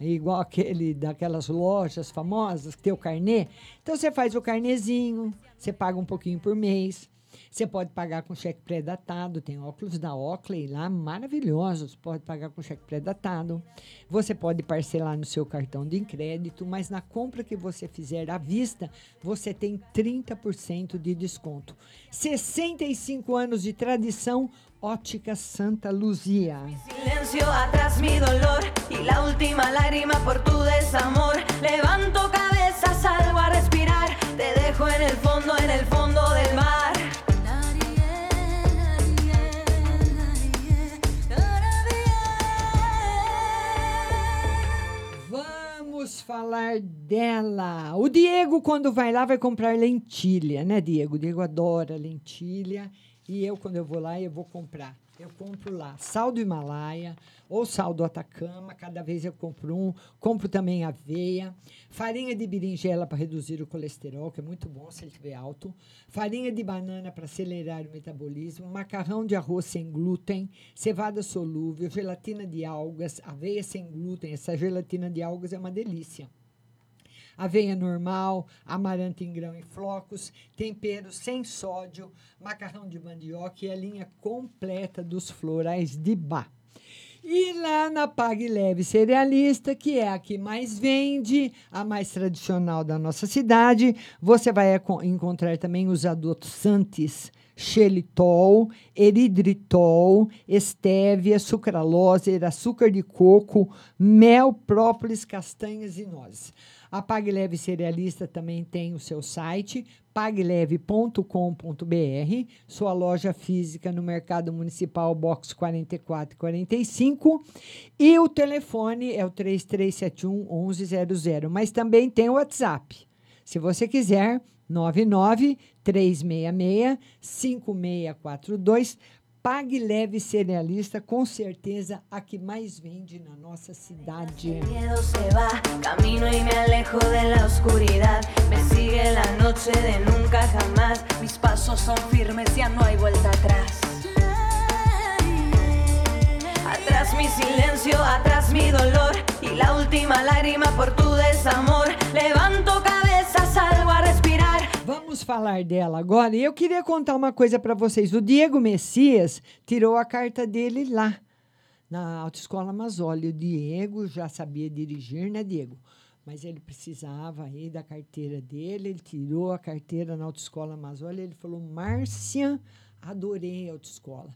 Igual aquele daquelas lojas famosas que tem o carnê. Então você faz o carnezinho, você paga um pouquinho por mês. Você pode pagar com cheque pré-datado, tem óculos da Oakley lá maravilhosos, pode pagar com cheque pré-datado. Você pode parcelar no seu cartão de crédito, mas na compra que você fizer à vista, você tem 30% de desconto. 65 anos de tradição, Ótica Santa Luzia. Silencio atrás mi dolor y la última lágrima por tu desamor. Levanto cabeza, salgo a respirar. Te dejo en el fondo, en el fondo del mar. Vamos falar dela. O Diego, quando vai lá, vai comprar lentilha, né, Diego? O Diego adora lentilha. E eu, quando eu vou lá, eu vou comprar. Eu compro lá sal do Himalaia ou sal do Atacama, cada vez eu compro um. Compro também aveia, farinha de berinjela para reduzir o colesterol, que é muito bom se ele estiver alto, farinha de banana para acelerar o metabolismo, macarrão de arroz sem glúten, cevada solúvel, gelatina de algas, aveia sem glúten. Essa gelatina de algas é uma delícia aveia normal, amaranto em grão em flocos, tempero sem sódio, macarrão de mandioca e a linha completa dos florais de Bá. E lá na Pague Leve Cerealista, que é a que mais vende, a mais tradicional da nossa cidade, você vai encontrar também os adoçantes xelitol, eridritol, estévia, sucralose, açúcar de coco, mel, própolis, castanhas e nozes. A PagLeve Cerealista também tem o seu site, pagleve.com.br, sua loja física no Mercado Municipal, box 44 45, e o telefone é o 3371 1100, mas também tem o WhatsApp. Se você quiser, 99 366 5642 Pague Leve Cerealista, com certeza a que mais vende na nossa cidade. Atrás mi silencio, atrás mi dolor y la última lágrima por tu desamor. Levanto cabeza, salgo a respirar. Vamos falar dela agora. E eu queria contar uma coisa para vocês. O Diego Messias tirou a carta dele lá, na Autoescola Mazzoli. O Diego já sabia dirigir, né, Diego? Mas ele precisava aí da carteira dele. Ele tirou a carteira na Autoescola Mazzoli. Ele falou: Márcia, adorei a autoescola.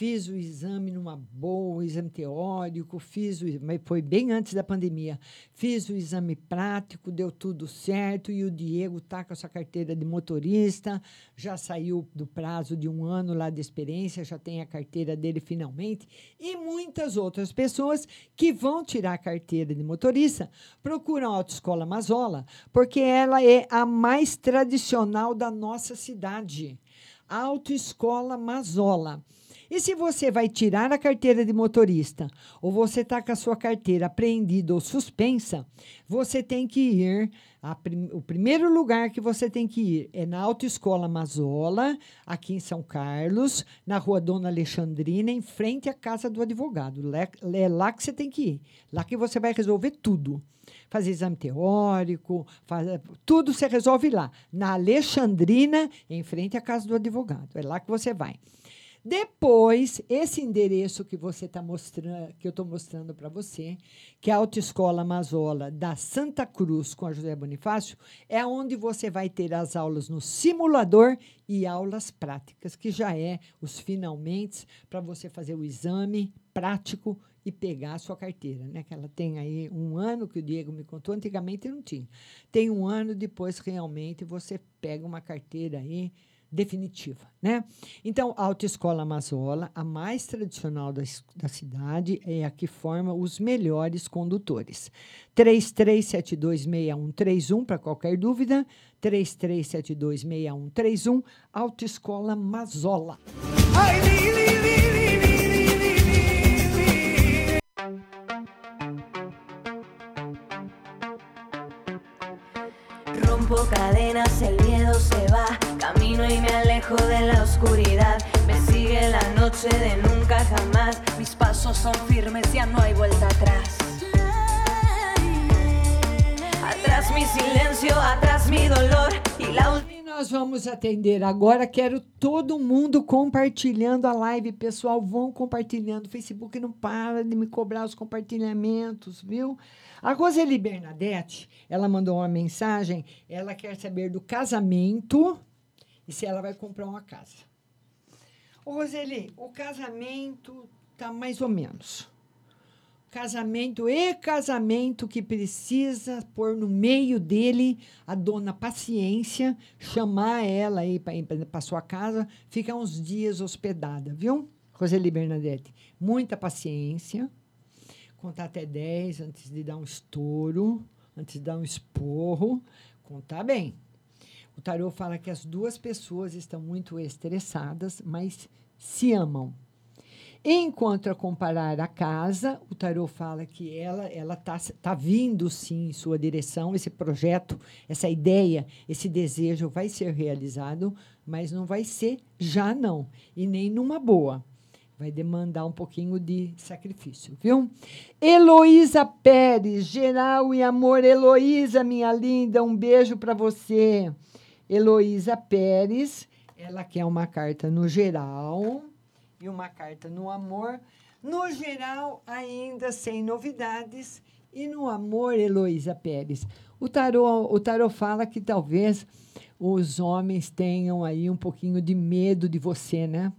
Fiz o exame numa boa, o exame teórico, fiz o, foi bem antes da pandemia. Fiz o exame prático, deu tudo certo e o Diego tá com a sua carteira de motorista, já saiu do prazo de um ano lá de experiência, já tem a carteira dele finalmente e muitas outras pessoas que vão tirar a carteira de motorista procuram a Autoescola Mazola porque ela é a mais tradicional da nossa cidade. Autoescola Mazola. E se você vai tirar a carteira de motorista ou você está com a sua carteira apreendida ou suspensa, você tem que ir. Prim o primeiro lugar que você tem que ir é na Autoescola Mazola, aqui em São Carlos, na rua Dona Alexandrina, em frente à casa do advogado. É lá que você tem que ir. Lá que você vai resolver tudo. Fazer exame teórico, fazer, tudo você resolve lá. Na Alexandrina, em frente à casa do advogado. É lá que você vai. Depois, esse endereço que você está mostrando, que eu estou mostrando para você, que é a Autoescola Mazola da Santa Cruz com a José Bonifácio, é onde você vai ter as aulas no simulador e aulas práticas, que já é os finalmente para você fazer o exame prático e pegar a sua carteira, né? Que ela tem aí um ano que o Diego me contou, antigamente não tinha. Tem um ano depois realmente você pega uma carteira aí definitiva, né? Então, a Autoescola Mazola, a mais tradicional da, da cidade, é a que forma os melhores condutores. 33726131 para qualquer dúvida, 33726131, Autoescola Mazola. Ai, li, li, li, Rompo cadenas, el miedo se va. Camino y me alejo de la oscuridad. Me sigue la noche de nunca jamás. Mis pasos son firmes, ya no hay vuelta atrás. Atrás mi silencio, atrás mi dolor. E la nós vamos atender agora. Quero todo mundo compartilhando a live, pessoal. Vão compartilhando. O Facebook não para de me cobrar os compartilhamentos, viu? A Roseli Bernadette, ela mandou uma mensagem. Ela quer saber do casamento e se ela vai comprar uma casa. Ô, Roseli, o casamento tá mais ou menos casamento e casamento que precisa pôr no meio dele a dona paciência, chamar ela aí para sua casa, ficar uns dias hospedada, viu? Roseli Bernadette, muita paciência, contar até 10 antes de dar um estouro, antes de dar um esporro, contar bem. O tarô fala que as duas pessoas estão muito estressadas, mas se amam. Enquanto a comparar a casa, o tarô fala que ela ela tá, tá vindo sim em sua direção, esse projeto, essa ideia, esse desejo vai ser realizado, mas não vai ser já não, e nem numa boa. Vai demandar um pouquinho de sacrifício, viu? Heloísa Pérez, geral e amor, Heloísa, minha linda, um beijo para você. Heloísa Pérez, ela quer uma carta no geral e uma carta no amor. No geral, ainda sem novidades. E no amor, Heloísa Pérez. O tarô, o tarô fala que talvez os homens tenham aí um pouquinho de medo de você, né?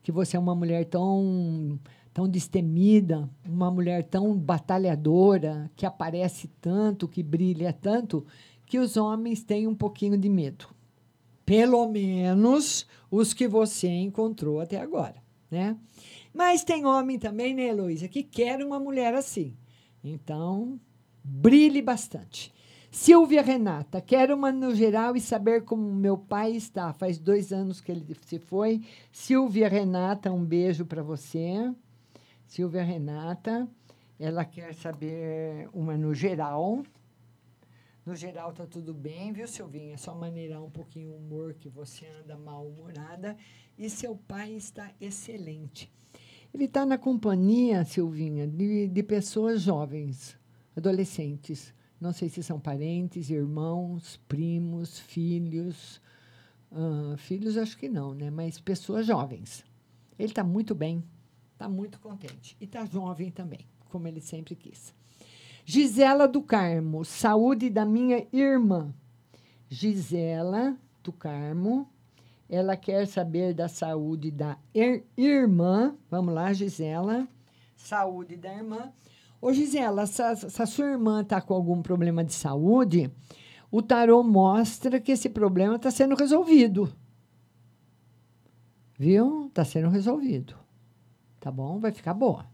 Que você é uma mulher tão tão destemida, uma mulher tão batalhadora, que aparece tanto, que brilha tanto, que os homens têm um pouquinho de medo. Pelo menos os que você encontrou até agora né? Mas tem homem também, né, Heloísa, que quer uma mulher assim. Então, brilhe bastante. Silvia Renata, quero uma no geral e saber como meu pai está. Faz dois anos que ele se foi. Silvia Renata, um beijo para você. Silvia Renata, ela quer saber uma no geral. No geral tá tudo bem, viu, Silvinha? É só maneirar um pouquinho o humor que você anda mal-humorada e seu pai está excelente. Ele está na companhia, Silvinha, de, de pessoas jovens, adolescentes, Não sei se são parentes, irmãos, primos, filhos. Ah, filhos, acho que não, né? Mas pessoas jovens. Ele está muito bem, está muito contente. E está jovem também, como ele sempre quis. Gisela do Carmo, saúde da minha irmã. Gisela do Carmo, ela quer saber da saúde da ir- irmã. Vamos lá, Gisela. Saúde da irmã. Ô, Gisela, se a, se a sua irmã está com algum problema de saúde, o tarô mostra que esse problema está sendo resolvido. Viu? Está sendo resolvido. Tá bom? Vai ficar boa.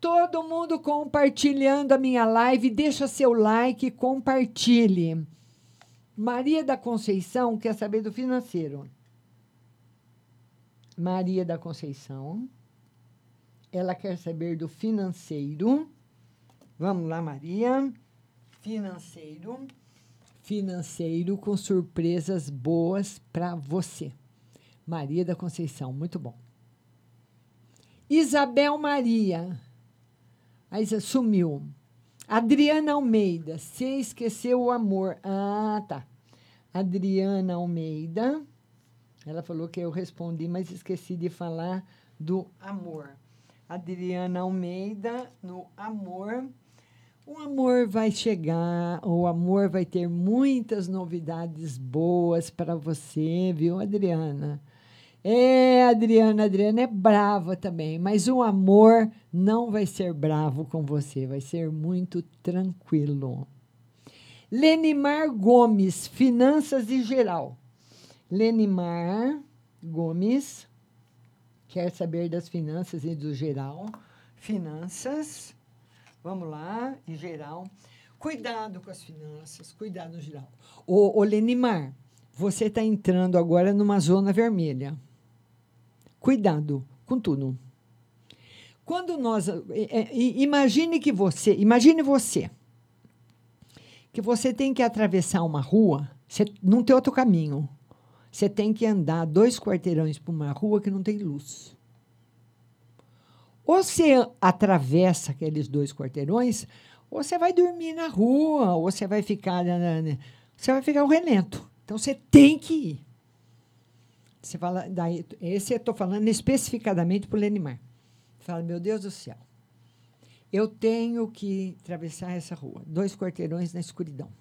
Todo mundo compartilhando a minha live, deixa seu like, compartilhe. Maria da Conceição quer saber do financeiro. Maria da Conceição. Ela quer saber do financeiro. Vamos lá, Maria. Financeiro. Financeiro com surpresas boas para você. Maria da Conceição, muito bom. Isabel Maria. Aí sumiu. Adriana Almeida. Você esqueceu o amor. Ah, tá. Adriana Almeida. Ela falou que eu respondi, mas esqueci de falar do amor. Adriana Almeida, no amor. O amor vai chegar, o amor vai ter muitas novidades boas para você, viu, Adriana? É, Adriana, Adriana é brava também, mas o amor não vai ser bravo com você, vai ser muito tranquilo. Lenimar Gomes, Finanças e Geral. Lenimar Gomes quer saber das finanças e do geral. Finanças, vamos lá, em geral. Cuidado com as finanças, cuidado no geral. Ô, ô Lenimar, você está entrando agora numa zona vermelha. Cuidado com tudo. Quando nós. é, é, imagine que você. Imagine você. Que você tem que atravessar uma rua, você não tem outro caminho. Você tem que andar dois quarteirões por uma rua que não tem luz. Ou você atravessa aqueles dois quarteirões, ou você vai dormir na rua, ou você vai ficar. na- na- na- Você vai ficar o relento. Então você tem que ir. Você fala, daí, esse eu estou falando especificadamente para o Lenimar. Fala, meu Deus do céu, eu tenho que atravessar essa rua, dois quarteirões na escuridão.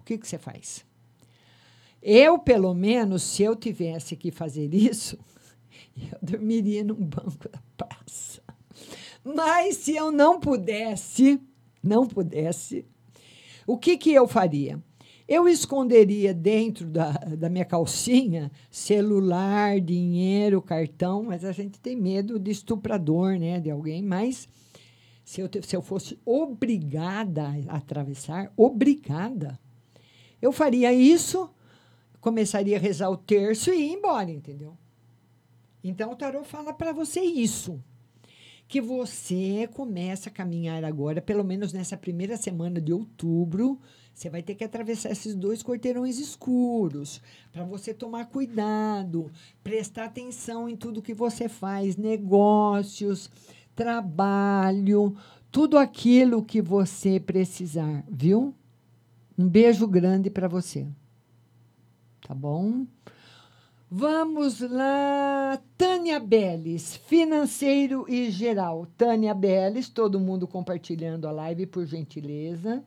O que, que você faz? Eu, pelo menos, se eu tivesse que fazer isso, eu dormiria num banco da praça. Mas se eu não pudesse, não pudesse, o que, que eu faria? Eu esconderia dentro da, da minha calcinha celular, dinheiro, cartão, mas a gente tem medo de estuprador, né, de alguém. Mas se eu, se eu fosse obrigada a atravessar, obrigada, eu faria isso, começaria a rezar o terço e ir embora, entendeu? Então o tarô fala para você isso. Que você começa a caminhar agora, pelo menos nessa primeira semana de outubro, você vai ter que atravessar esses dois quarteirões escuros, para você tomar cuidado, prestar atenção em tudo que você faz, negócios, trabalho, tudo aquilo que você precisar, viu? Um beijo grande para você. Tá bom? Vamos lá, Tânia Beles, financeiro e geral. Tânia Beles, todo mundo compartilhando a live, por gentileza.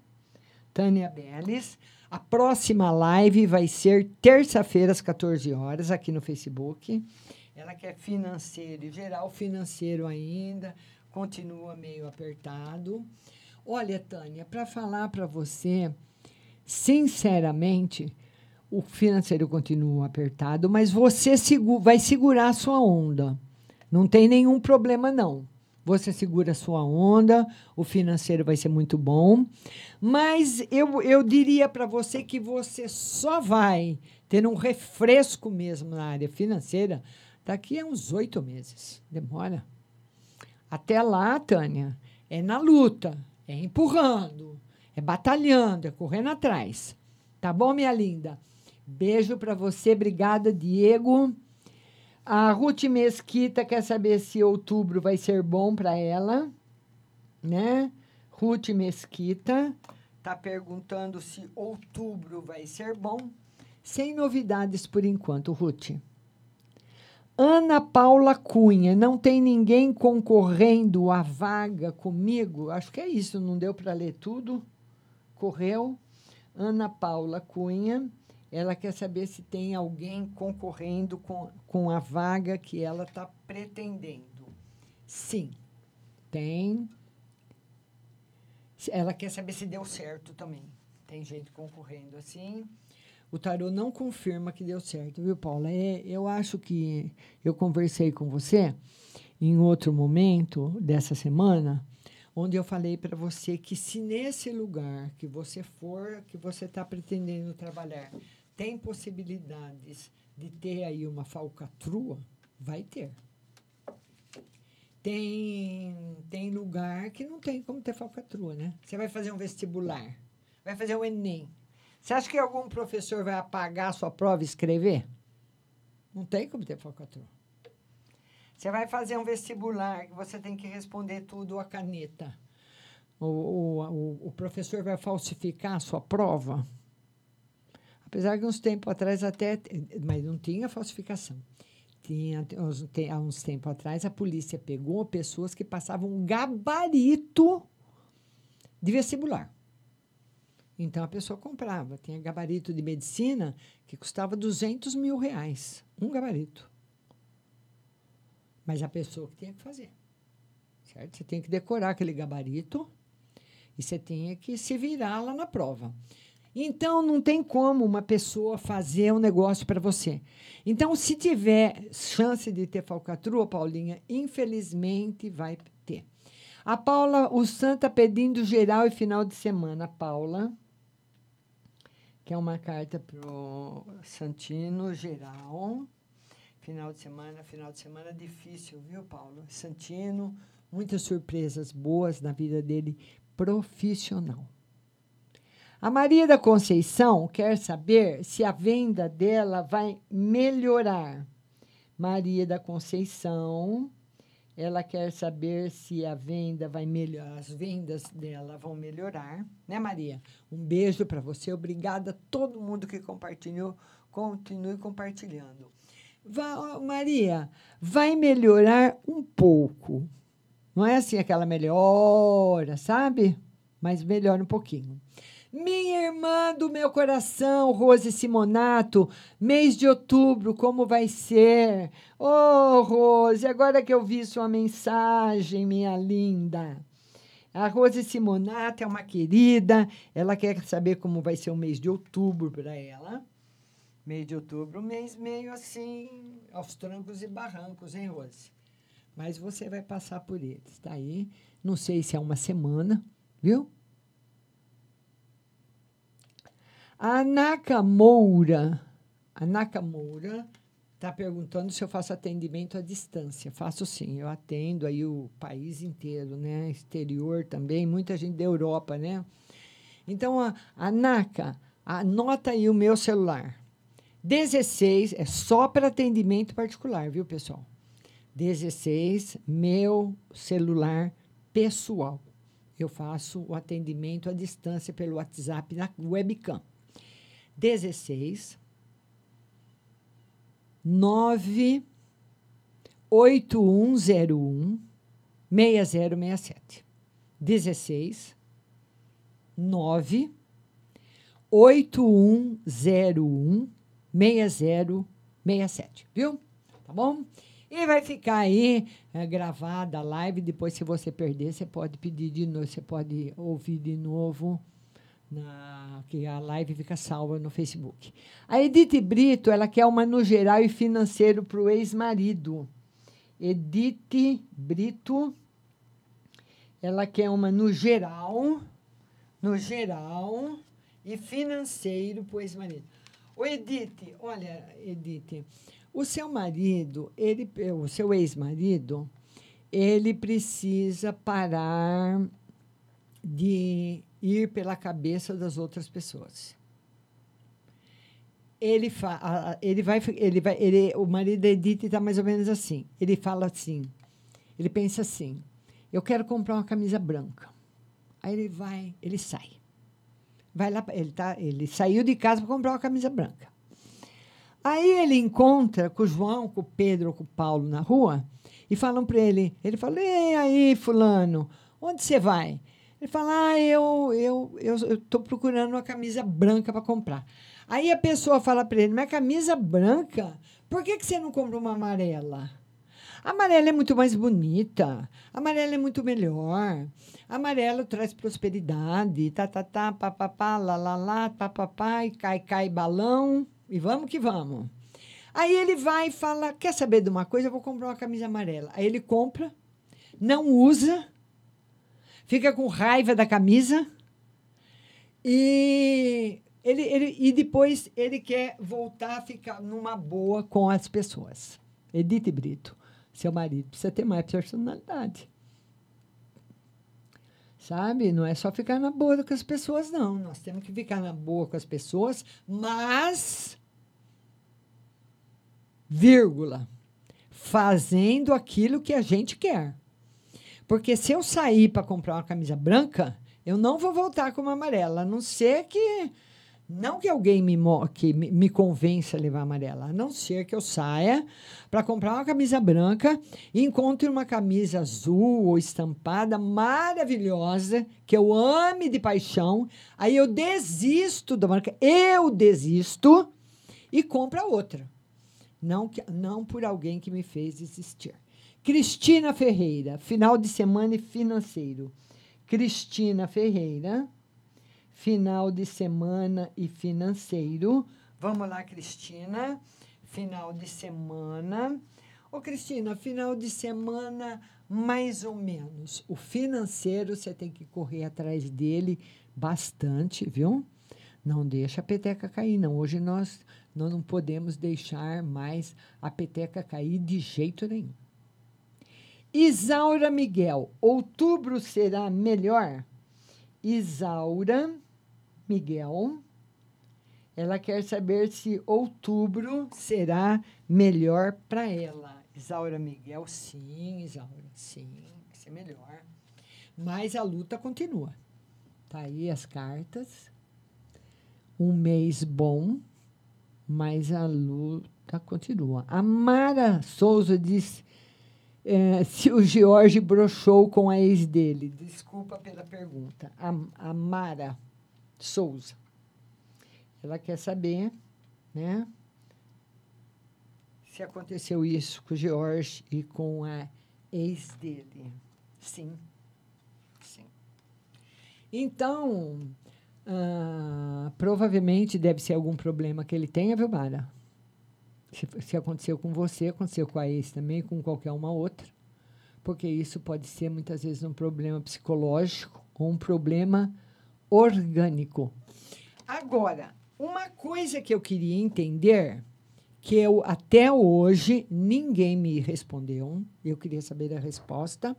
Tânia Beles. A próxima live vai ser terça-feira, às 14 horas, aqui no Facebook. Ela quer financeiro e geral, financeiro ainda, continua meio apertado. Olha, Tânia, para falar para você, sinceramente, o financeiro continua apertado, mas você vai segurar a sua onda. Não tem nenhum problema, não. Você segura a sua onda, o financeiro vai ser muito bom. Mas eu, eu diria para você que você só vai ter um refresco mesmo na área financeira daqui a uns oito meses. Demora. Até lá, Tânia, é na luta, é empurrando, é batalhando, é correndo atrás. Tá bom, minha linda? Beijo para você, obrigada, Diego. A Ruth Mesquita quer saber se outubro vai ser bom para ela, né? Ruth Mesquita está perguntando se outubro vai ser bom. Sem novidades por enquanto, Ruth. Ana Paula Cunha, não tem ninguém concorrendo à vaga comigo? Acho que é isso, não deu para ler tudo. Correu. Ana Paula Cunha, ela quer saber se tem alguém concorrendo com, com a vaga que ela está pretendendo. Sim, tem. Ela quer saber se deu certo também. Tem gente concorrendo assim. O tarô não confirma que deu certo, viu, Paula? É, eu acho que eu conversei com você em outro momento dessa semana, onde eu falei para você que se nesse lugar que você for, que você está pretendendo trabalhar, tem possibilidades de ter aí uma falcatrua, vai ter. Tem, tem lugar que não tem como ter falcatrua, né? Você vai fazer um vestibular, vai fazer o Enem. Você acha que algum professor vai apagar a sua prova e escrever? Não tem como ter falcatrua. Você vai fazer um vestibular que você tem que responder tudo a caneta. O, o, o, o professor vai falsificar a sua prova? Apesar que uns tempos atrás até... Mas não tinha falsificação. Tinha, há uns tempos atrás, a polícia pegou pessoas que passavam um gabarito de vestibular. Então a pessoa comprava. Tinha gabarito de medicina que custava 200 mil reais. Um gabarito. Mas a pessoa que tinha que fazer. Certo? Você tem que decorar aquele gabarito e você tinha que se virar lá na prova. Então, não tem como uma pessoa fazer um negócio para você. Então, se tiver chance de ter falcatrua, Paulinha, infelizmente vai ter. A Paula, o Santa pedindo geral e final de semana. Paula, que é uma carta para o Santino geral. Final de semana, final de semana difícil, viu, Paulo? Santino, muitas surpresas boas na vida dele profissional. A Maria da Conceição quer saber se a venda dela vai melhorar. Maria da Conceição, ela quer saber se a venda vai melhorar, as vendas dela vão melhorar, né, Maria? Um beijo para você, obrigada a todo mundo que compartilhou, continue compartilhando. Maria, vai melhorar um pouco. Não é assim aquela melhora, sabe? Mas melhora um pouquinho. Minha irmã do meu coração, Rose Simonato, mês de outubro, como vai ser? Oh, Rose, agora que eu vi sua mensagem, minha linda. A Rose Simonato é uma querida, ela quer saber como vai ser o mês de outubro para ela. Mês de outubro, mês meio assim, aos trancos e barrancos, hein, Rose? Mas você vai passar por eles, tá aí? Não sei se é uma semana, viu? A Nakamura, a Nakamura está perguntando se eu faço atendimento à distância. Faço sim, eu atendo aí o país inteiro, né? Exterior também, muita gente da Europa, né? Então, a, a anota aí o meu celular. 16 é só para atendimento particular, viu, pessoal? 16, meu celular pessoal. Eu faço o atendimento à distância pelo WhatsApp na webcam. 16 9 8101 6067. 16 9 8101 6067, viu? Tá bom? E vai ficar aí é, gravada a live. Depois, se você perder, você pode pedir de novo, você pode ouvir de novo na, que a live fica salva no Facebook. A Edith Brito, ela quer uma no geral e financeiro para o ex-marido. Edith Brito, ela quer uma no geral, no geral e financeiro para o ex-marido. Ô, Edith, olha, Edith, o seu marido, ele, o seu ex-marido, ele precisa parar de ir pela cabeça das outras pessoas. Ele, fa ele vai, ele vai, ele, o marido da Edith está mais ou menos assim. Ele fala assim, ele pensa assim: eu quero comprar uma camisa branca. Aí ele vai, ele sai. vai lá, ele, tá, ele saiu de casa para comprar uma camisa branca. Aí ele encontra com o João, com o Pedro, com o Paulo na rua e falam para ele, ele fala, e aí, fulano, onde você vai? Ele fala, ah, eu eu eu estou procurando uma camisa branca para comprar. Aí a pessoa fala para ele, mas camisa branca? Por que, que você não compra uma amarela? A amarela é muito mais bonita. A amarela é muito melhor. A amarelo traz prosperidade. Tá, tá, tá, pá, pá, pá, lá, lá, lá, pá, pá, pá, e cai, cai balão. E vamos que vamos. Aí ele vai e fala: Quer saber de uma coisa? Eu vou comprar uma camisa amarela. Aí ele compra, não usa, fica com raiva da camisa e, ele, ele, e depois ele quer voltar a ficar numa boa com as pessoas. Edith Brito, seu marido precisa ter mais personalidade. Sabe? Não é só ficar na boa com as pessoas, não. Nós temos que ficar na boa com as pessoas, mas vírgula, fazendo aquilo que a gente quer. Porque se eu sair para comprar uma camisa branca, eu não vou voltar com uma amarela, a não ser que não que alguém me, que me convença a levar amarela, a não ser que eu saia para comprar uma camisa branca e encontre uma camisa azul ou estampada maravilhosa, que eu ame de paixão, aí eu desisto da marca, eu desisto e compro a outra não, que, não por alguém que me fez existir. Cristina Ferreira, final de semana e financeiro. Cristina Ferreira, final de semana e financeiro. Vamos lá, Cristina. Final de semana. Ô, Cristina, final de semana, mais ou menos. O financeiro, você tem que correr atrás dele bastante, viu? Não deixa a peteca cair, não. Hoje nós nós não podemos deixar mais a peteca cair de jeito nenhum. Isaura Miguel, outubro será melhor? Isaura Miguel, ela quer saber se outubro será melhor para ela. Isaura Miguel, sim, Isaura, sim, vai ser melhor. Mas a luta continua. Tá aí as cartas. Um mês bom mas a luta continua. A Mara Souza diz é, se o George brochou com a ex dele. Desculpa pela pergunta. A, a Mara Souza. Ela quer saber, né? Se aconteceu isso com o George e com a ex dele. Sim. Sim. Então, ah, provavelmente deve ser algum problema que ele tenha, viu, Mara? Se, se aconteceu com você, aconteceu com a ex também, com qualquer uma outra. Porque isso pode ser muitas vezes um problema psicológico ou um problema orgânico. Agora, uma coisa que eu queria entender, que eu até hoje ninguém me respondeu, eu queria saber a resposta,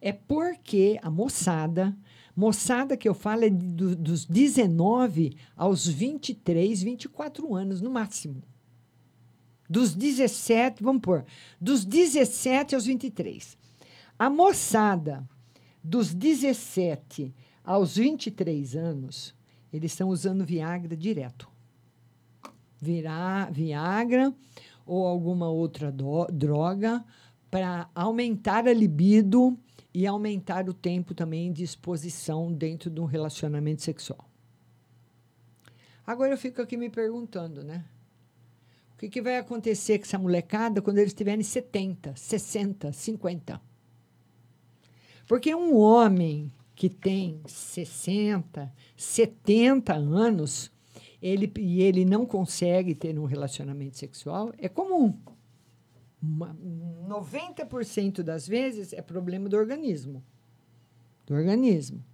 é porque a moçada Moçada que eu falo é do, dos 19 aos 23, 24 anos no máximo. Dos 17, vamos pôr, dos 17 aos 23. A moçada dos 17 aos 23 anos, eles estão usando Viagra direto. Virar Viagra ou alguma outra droga para aumentar a libido e aumentar o tempo também de exposição dentro de um relacionamento sexual. Agora eu fico aqui me perguntando, né? Que, que vai acontecer com essa molecada quando eles tiverem 70, 60, 50? Porque um homem que tem 60, 70 anos, ele, e ele não consegue ter um relacionamento sexual, é comum. 90% das vezes é problema do organismo. Do organismo.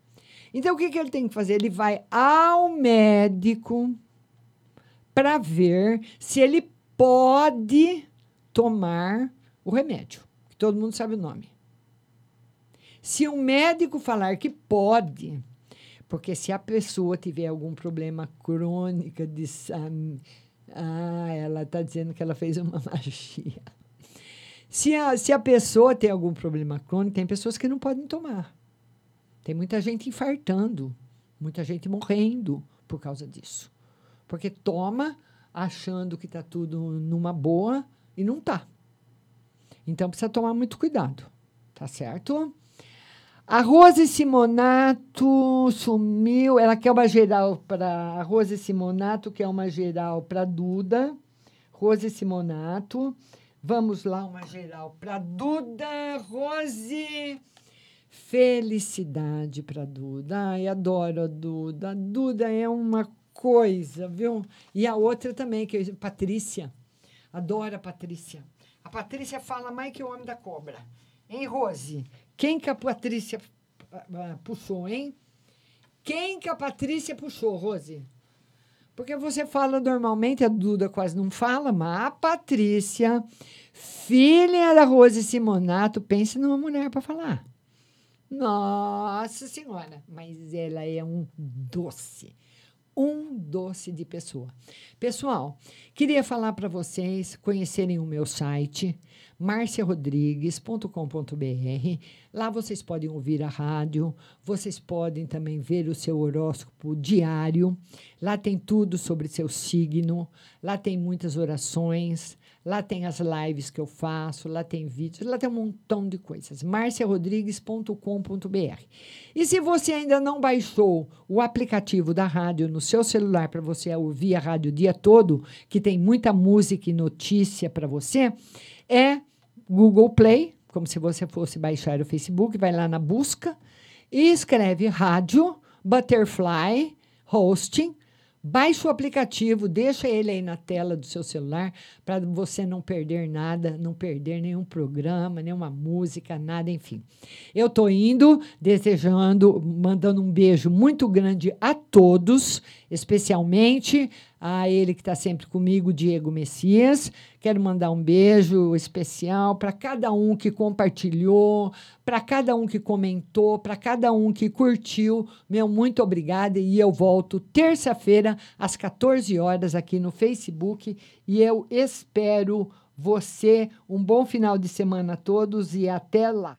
Então, o que, que ele tem que fazer? Ele vai ao médico para ver se ele pode tomar o remédio, que todo mundo sabe o nome. Se o médico falar que pode, porque se a pessoa tiver algum problema crônico de. Ah, ela está dizendo que ela fez uma magia. Se a, se a pessoa tem algum problema crônico, tem pessoas que não podem tomar. Tem muita gente infartando, muita gente morrendo por causa disso. Porque toma achando que está tudo numa boa e não tá. Então precisa tomar muito cuidado, tá certo? A Rose Simonato sumiu. Ela quer uma geral para a Rose Simonato, quer uma geral para Duda. Rose Simonato. Vamos lá, uma geral para Duda. Rose. Felicidade para Duda. Ai, adoro a Duda. A Duda é uma coisa, viu? E a outra também, que é Patrícia. Adoro a Patrícia. A Patrícia fala mais que o homem da cobra. Hein, Rose? Quem que a Patrícia uh, puxou, hein? Quem que a Patrícia puxou, Rose? Porque você fala normalmente, a Duda quase não fala, mas a Patrícia, filha da Rose Simonato, pense numa mulher para falar. Nossa Senhora, mas ela é um doce um doce de pessoa. Pessoal, queria falar para vocês conhecerem o meu site marciarodrigues.com.br. Lá vocês podem ouvir a rádio, vocês podem também ver o seu horóscopo diário. Lá tem tudo sobre seu signo, lá tem muitas orações, lá tem as lives que eu faço, lá tem vídeos, lá tem um montão de coisas. marciarodrigues.com.br. E se você ainda não baixou o aplicativo da rádio no seu celular para você ouvir a rádio o dia todo, que tem muita música e notícia para você, é Google Play, como se você fosse baixar o Facebook, vai lá na busca e escreve rádio Butterfly Hosting Baixe o aplicativo, deixa ele aí na tela do seu celular para você não perder nada, não perder nenhum programa, nenhuma música, nada, enfim. Eu estou indo, desejando, mandando um beijo muito grande a todos, especialmente a ele que está sempre comigo, Diego Messias. Quero mandar um beijo especial para cada um que compartilhou, para cada um que comentou, para cada um que curtiu. Meu muito obrigada e eu volto terça-feira às 14 horas aqui no Facebook e eu espero você um bom final de semana a todos e até lá.